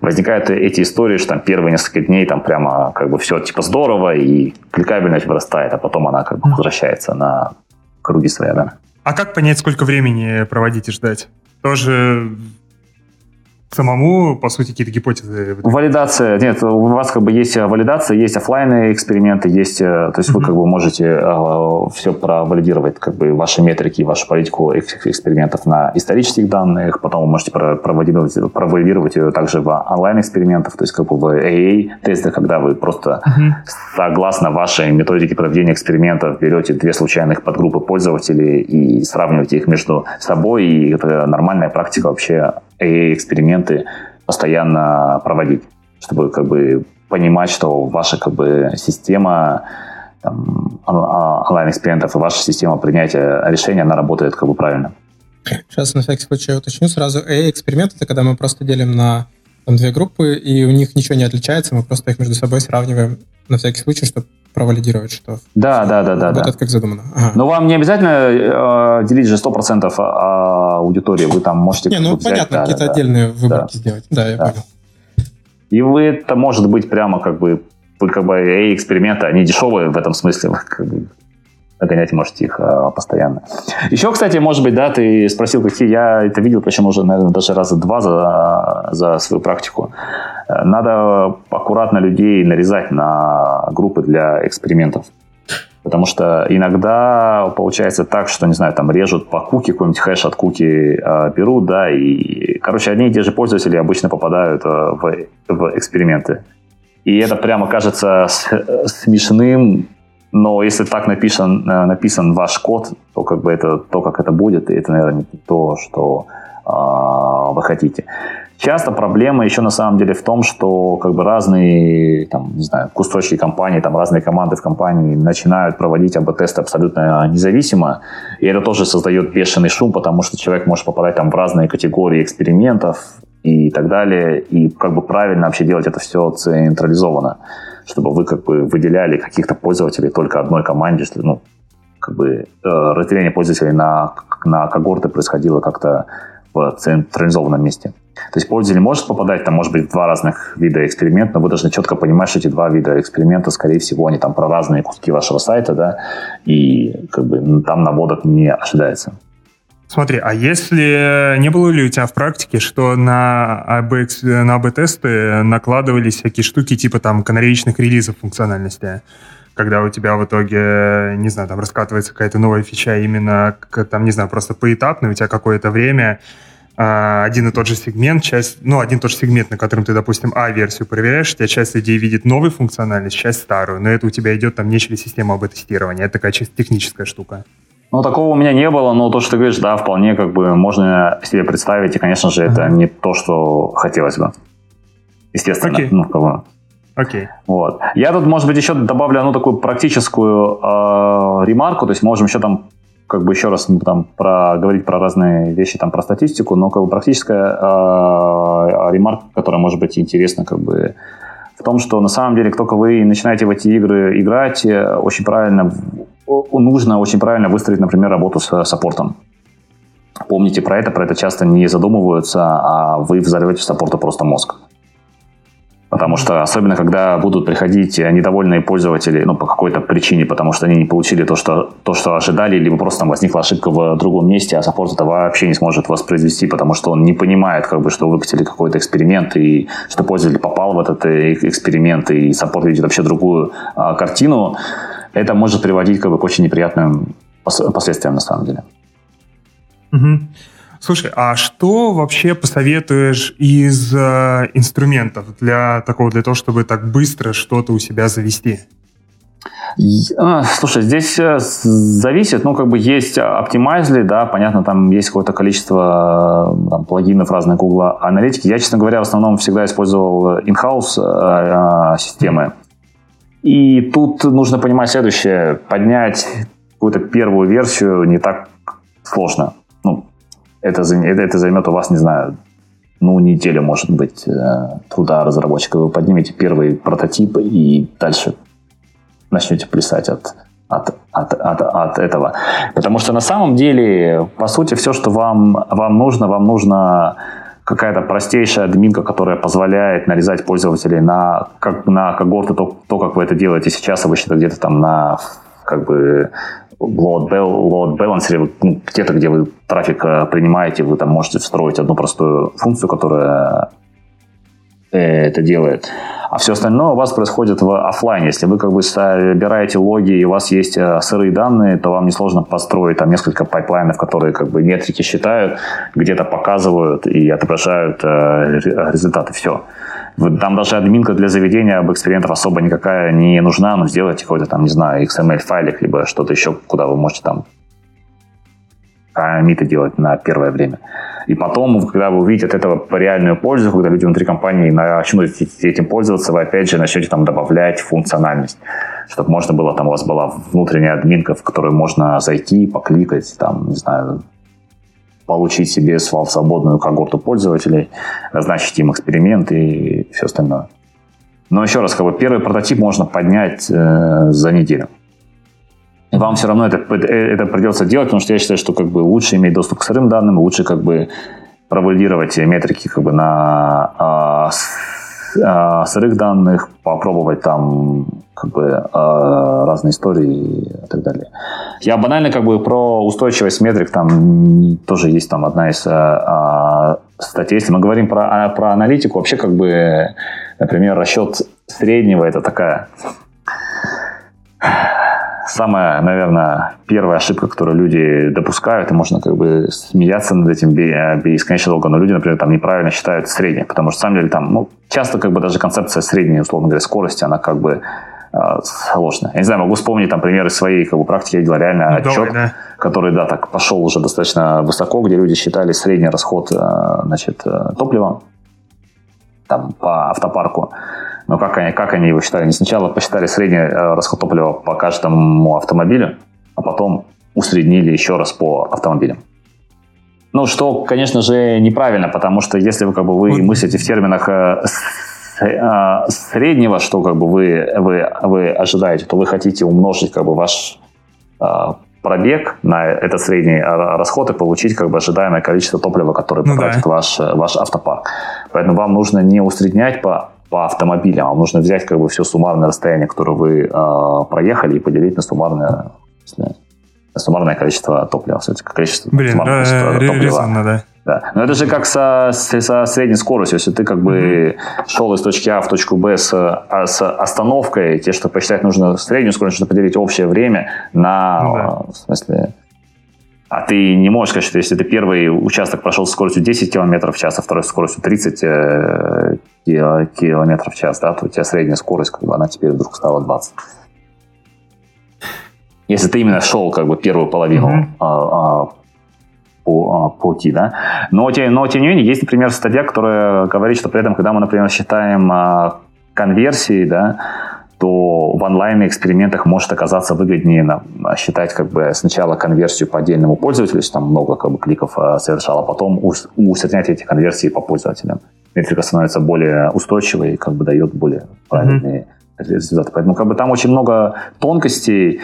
возникают эти истории, что там первые несколько дней там прямо как бы все типа здорово и кликабельность вырастает, а потом она как бы возвращается на круги своя, да. А как понять, сколько времени проводить и ждать? Тоже самому, по сути, какие-то гипотезы? Валидация. Нет, у вас как бы есть валидация, есть офлайн эксперименты, есть, э, то есть mm-hmm. вы как бы можете э, все провалидировать, как бы ваши метрики, вашу политику экспериментов на исторических данных, потом вы можете провалидировать, провалидировать ее также в онлайн-экспериментах, то есть как бы в AA-тестах, когда вы просто mm-hmm. согласно вашей методике проведения экспериментов берете две случайных подгруппы пользователей и сравниваете их между собой, и это нормальная практика вообще AI-эксперименты постоянно проводить, чтобы как бы понимать, что ваша как бы система а, онлайн-экспериментов и ваша система принятия решения, она работает как бы правильно. Сейчас на всякий случай уточню сразу. AI-эксперимент — это когда мы просто делим на там, две группы, и у них ничего не отличается, мы просто их между собой сравниваем на всякий случай, чтобы провалидировать, что да, да, да, да, работает да. как задумано. Ага. Но вам не обязательно э, делить же 100% аудитории, вы там можете... Не, ну взять, понятно, да, какие-то да, отдельные да, выборки да. сделать. Да, я да. понял. И вы, это может быть прямо как бы, как бы эксперименты, они дешевые в этом смысле, как бы нагонять можете их а, постоянно. Еще, кстати, может быть, да, ты спросил, какие я это видел, причем уже, наверное, даже раза два за, за свою практику. Надо аккуратно людей нарезать на группы для экспериментов. Потому что иногда получается так, что, не знаю, там режут по куки, какой-нибудь хэш от куки э, берут, да, и, короче, одни и те же пользователи обычно попадают э, в, в эксперименты. И это прямо кажется смешным, но если так написан, э, написан ваш код, то как бы это то, как это будет, и это, наверное, не то, что э, вы хотите. Часто проблема еще на самом деле в том, что как бы разные, там, не знаю, кусочки компании, там разные команды в компании начинают проводить АБ-тесты абсолютно независимо, и это тоже создает бешеный шум, потому что человек может попадать там в разные категории экспериментов и так далее, и как бы правильно вообще делать это все централизованно, чтобы вы как бы выделяли каких-то пользователей только одной команде, что, ну, как бы э, разделение пользователей на, на когорты происходило как-то в централизованном месте. То есть пользователь может попадать, там может быть два разных вида эксперимента, но вы должны четко понимать, что эти два вида эксперимента, скорее всего, они там про разные куски вашего сайта, да, и как бы там наводок не ожидается. Смотри, а если не было ли у тебя в практике, что на АБ, на АБ-тесты накладывались всякие штуки типа там канареечных релизов функциональности? когда у тебя в итоге, не знаю, там раскатывается какая-то новая фича именно, там, не знаю, просто поэтапно, у тебя какое-то время а, один и тот же сегмент, часть, ну, один и тот же сегмент, на котором ты, допустим, А-версию проверяешь, у тебя часть людей видит новую функциональность, часть старую, но это у тебя идет там не через систему АБ-тестирования, это такая чисто техническая штука. Ну, такого у меня не было, но то, что ты говоришь, да, вполне как бы можно себе представить, и, конечно же, это не то, что хотелось бы. Естественно. Okay. Ну, как бы, Окей. Okay. Вот. Я тут, может быть, еще добавлю одну такую практическую э, ремарку, то есть можем еще там как бы еще раз там про, говорить про разные вещи, там про статистику, но как бы практическая э, ремарка, которая может быть интересна как бы в том, что на самом деле, только вы начинаете в эти игры играть, э, очень правильно, нужно очень правильно выстроить, например, работу с саппортом. Помните про это, про это часто не задумываются, а вы взорвете саппорту просто мозг. Потому что, особенно когда будут приходить недовольные пользователи, ну, по какой-то причине, потому что они не получили то, что, то, что ожидали, либо просто там возникла ошибка в другом месте, а саппорт это вообще не сможет воспроизвести, потому что он не понимает, как бы, что выкатили какой-то эксперимент, и что пользователь попал в этот э, эксперимент, и саппорт видит вообще другую а, картину, это может приводить как бы, к очень неприятным последствиям на самом деле. Угу. Слушай, а что вообще посоветуешь из э, инструментов для такого, для того, чтобы так быстро что-то у себя завести? А, слушай, здесь э, зависит, ну, как бы есть Optimizely, да, понятно, там есть какое-то количество э, там, плагинов разных Google аналитики. Я, честно говоря, в основном всегда использовал in-house э, э, системы. И тут нужно понимать следующее. Поднять какую-то первую версию не так сложно. Ну, это, это, это займет у вас, не знаю, ну, неделю, может быть, труда разработчика. Вы поднимете первый прототип и дальше начнете плясать от, от, от, от, от этого. Потому что на самом деле, по сути, все, что вам, вам нужно, вам нужно какая-то простейшая админка, которая позволяет нарезать пользователей на, как, на когорты, то, то, как вы это делаете сейчас, обычно где-то там на как бы load, load balancer, ну, где-то, где вы трафик э, принимаете, вы там можете встроить одну простую функцию, которая э, это делает а все остальное у вас происходит в офлайне. Если вы как бы собираете логи и у вас есть э, сырые данные, то вам несложно построить там несколько пайплайнов, которые как бы метрики считают, где-то показывают и отображают э, результаты. Все. Там даже админка для заведения об экспериментов особо никакая не нужна, но сделайте какой-то там, не знаю, XML-файлик, либо что-то еще, куда вы можете там комиты делать на первое время. И потом, когда вы увидите от этого реальную пользу, когда люди внутри компании начнут этим пользоваться, вы опять же начнете там добавлять функциональность, чтобы можно было, там у вас была внутренняя админка, в которую можно зайти, покликать, там, не знаю, получить себе свободную когорту пользователей, назначить им эксперимент и все остальное. Но еще раз, как бы первый прототип можно поднять э, за неделю вам все равно это, это придется делать, потому что я считаю, что как бы лучше иметь доступ к сырым данным, лучше как бы провалидировать метрики как бы на а, с, а, сырых данных, попробовать там как бы а, разные истории и так далее. Я банально как бы про устойчивость метрик, там тоже есть там одна из а, статей. Если мы говорим про, а, про аналитику, вообще как бы, например, расчет среднего это такая самая, наверное, первая ошибка, которую люди допускают, и можно как бы смеяться над этим бесконечно долго, но люди, например, там неправильно считают среднее, потому что, на самом деле, там, ну, часто как бы даже концепция средней, условно говоря, скорости, она как бы э, сложная. Я не знаю, могу вспомнить там примеры своей как бы, практики. Я видел реально ну, отчет, давай, да. который, да, так пошел уже достаточно высоко, где люди считали средний расход э, значит, э, топлива там, по автопарку. Но как они, как они его считали? Они сначала посчитали средний э, расход топлива по каждому автомобилю, а потом усреднили еще раз по автомобилям. Ну, что, конечно же, неправильно, потому что если вы как бы вы мыслите в терминах э, э, среднего, что как бы вы, вы, вы ожидаете, то вы хотите умножить как бы ваш пробег на этот средний расход и получить как бы ожидаемое количество топлива, которое ну, потратит да. ваш, ваш автопарк. Поэтому вам нужно не усреднять по по автомобилям. Вам нужно взять как бы все суммарное расстояние, которое вы э, проехали, и поделить на суммарное, на суммарное количество топлива. Количество, Блин, да, количество топлива. резонно, да. Да. Но это же как со, со средней скоростью. Если ты как бы mm-hmm. шел из точки А в точку Б с, а, с остановкой, тебе, чтобы посчитать, нужно среднюю скорость, нужно поделить общее время на, ну, да. в смысле, а ты не можешь сказать, что если ты первый участок прошел с скоростью 10 км в час, а второй с скоростью 30 э, км в час, да, то у тебя средняя скорость, как бы, она теперь вдруг стала 20. Если ты именно шел как бы первую половину mm-hmm. а, а, по, а, пути, да. Но, но, тем не менее, есть, например, статья, которая говорит, что при этом, когда мы, например, считаем а, конверсии, да, то в онлайн-экспериментах может оказаться выгоднее на, считать как бы сначала конверсию по отдельному пользователю, если там много как бы, кликов а, совершал, а потом усреднять эти конверсии по пользователям. Метрика становится более устойчивой и как бы дает более правильные mm-hmm. результаты. Поэтому как бы там очень много тонкостей,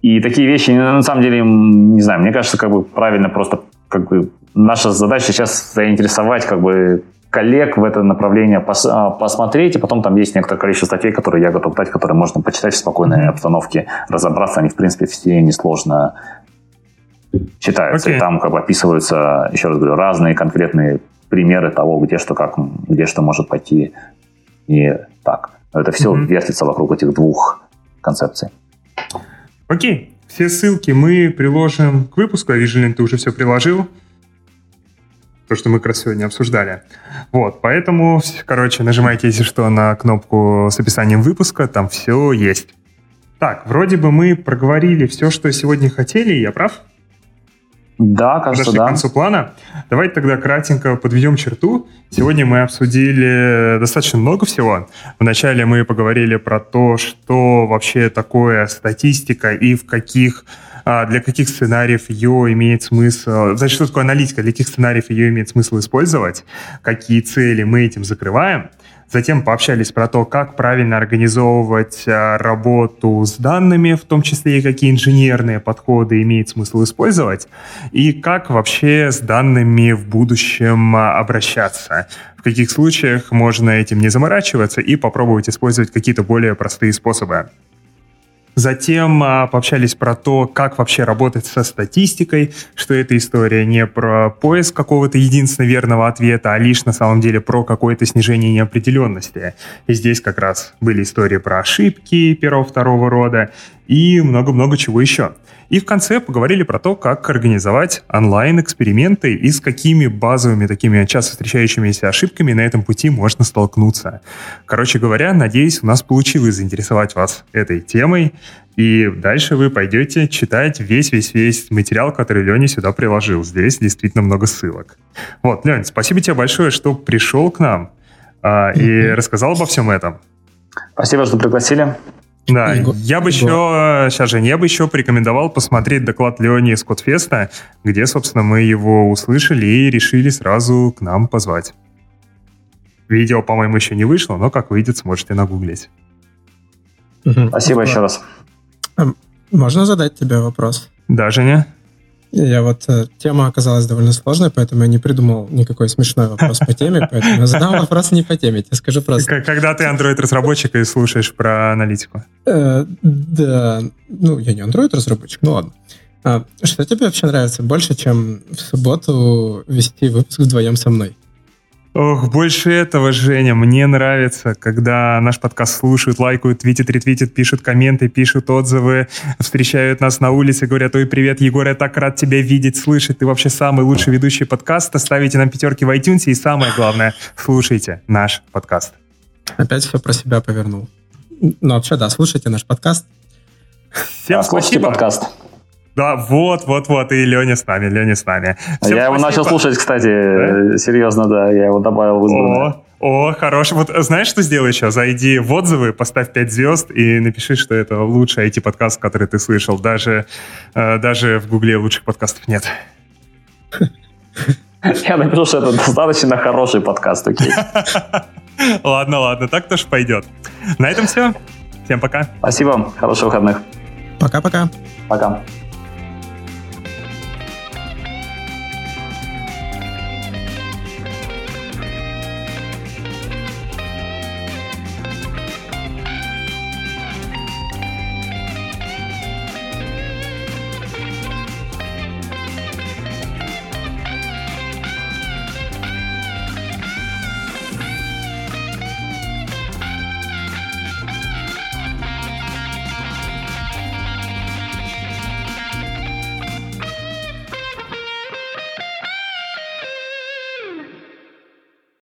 и такие вещи, на самом деле, не знаю, мне кажется, как бы правильно просто как бы наша задача сейчас заинтересовать как бы коллег в это направление пос, а, посмотреть, и потом там есть некоторое количество статей, которые я готов дать, которые можно почитать в спокойной обстановке, разобраться, они, в принципе, все несложно читаются. Okay. И там как бы описываются, еще раз говорю, разные конкретные примеры того, где что как, где что может пойти не так. Но это все mm-hmm. вертится вокруг этих двух концепций. Окей. Okay. Все ссылки мы приложим к выпуску. Я вижу, ты уже все приложил то, что мы как раз сегодня обсуждали. Вот, поэтому, короче, нажимайте, если что, на кнопку с описанием выпуска, там все есть. Так, вроде бы мы проговорили все, что сегодня хотели, я прав? Да, кажется, Подошли да. к концу плана. Давайте тогда кратенько подведем черту. Сегодня мы обсудили достаточно много всего. Вначале мы поговорили про то, что вообще такое статистика и в каких для каких сценариев ее имеет смысл, значит, что такое аналитика, для каких сценариев ее имеет смысл использовать, какие цели мы этим закрываем. Затем пообщались про то, как правильно организовывать а, работу с данными, в том числе и какие инженерные подходы имеет смысл использовать, и как вообще с данными в будущем а, обращаться. В каких случаях можно этим не заморачиваться и попробовать использовать какие-то более простые способы. Затем а, пообщались про то, как вообще работать со статистикой, что эта история не про поиск какого-то единственно верного ответа, а лишь на самом деле про какое-то снижение неопределенности. И здесь как раз были истории про ошибки первого-второго рода и много-много чего еще. И в конце поговорили про то, как организовать онлайн-эксперименты и с какими базовыми такими часто встречающимися ошибками на этом пути можно столкнуться. Короче говоря, надеюсь, у нас получилось заинтересовать вас этой темой, и дальше вы пойдете читать весь-весь-весь материал, который Леня сюда приложил. Здесь действительно много ссылок. Вот, Лень, спасибо тебе большое, что пришел к нам а, и рассказал обо всем этом. Спасибо, что пригласили. Да, Его. я бы еще, сейчас же, я бы еще порекомендовал посмотреть доклад Леони из Кодфеста, где, собственно, мы его услышали и решили сразу к нам позвать. Видео, по-моему, еще не вышло, но как выйдет, сможете нагуглить. Спасибо еще раз. Можно задать тебе вопрос? Да, Женя? Я вот э, тема оказалась довольно сложной, поэтому я не придумал никакой смешной вопрос по теме, поэтому я задал вопрос не по теме. Тебе скажу просто. Когда ты Android-разработчик и слушаешь про аналитику? Э, да, ну я не Android-разработчик, ну ладно. А, что тебе вообще нравится больше, чем в субботу вести выпуск вдвоем со мной? Ох, больше этого, Женя, мне нравится, когда наш подкаст слушают, лайкают, твитят, ретвитят, пишут комменты, пишут отзывы, встречают нас на улице, говорят, ой, привет, Егор, я так рад тебя видеть, слышать, ты вообще самый лучший ведущий подкаста, ставите нам пятерки в iTunes и самое главное, слушайте наш подкаст. Опять все про себя повернул. Ну, вообще, да, слушайте наш подкаст. Всем да, спасибо. подкаст. Да, вот, вот, вот, и Леня с нами, Леня с нами. Всем я спасибо. его начал слушать, кстати, да? серьезно, да, я его добавил в избранное. О, о, хороший. Вот знаешь, что сделай еще? Зайди в отзывы, поставь 5 звезд и напиши, что это лучший IT-подкаст, который ты слышал. Даже, э, даже в Гугле лучших подкастов нет. Я напишу, что это достаточно хороший подкаст, окей. Ладно, ладно, так тоже пойдет. На этом все. Всем пока. Спасибо, хороших выходных. Пока-пока. Пока. -пока. Пока.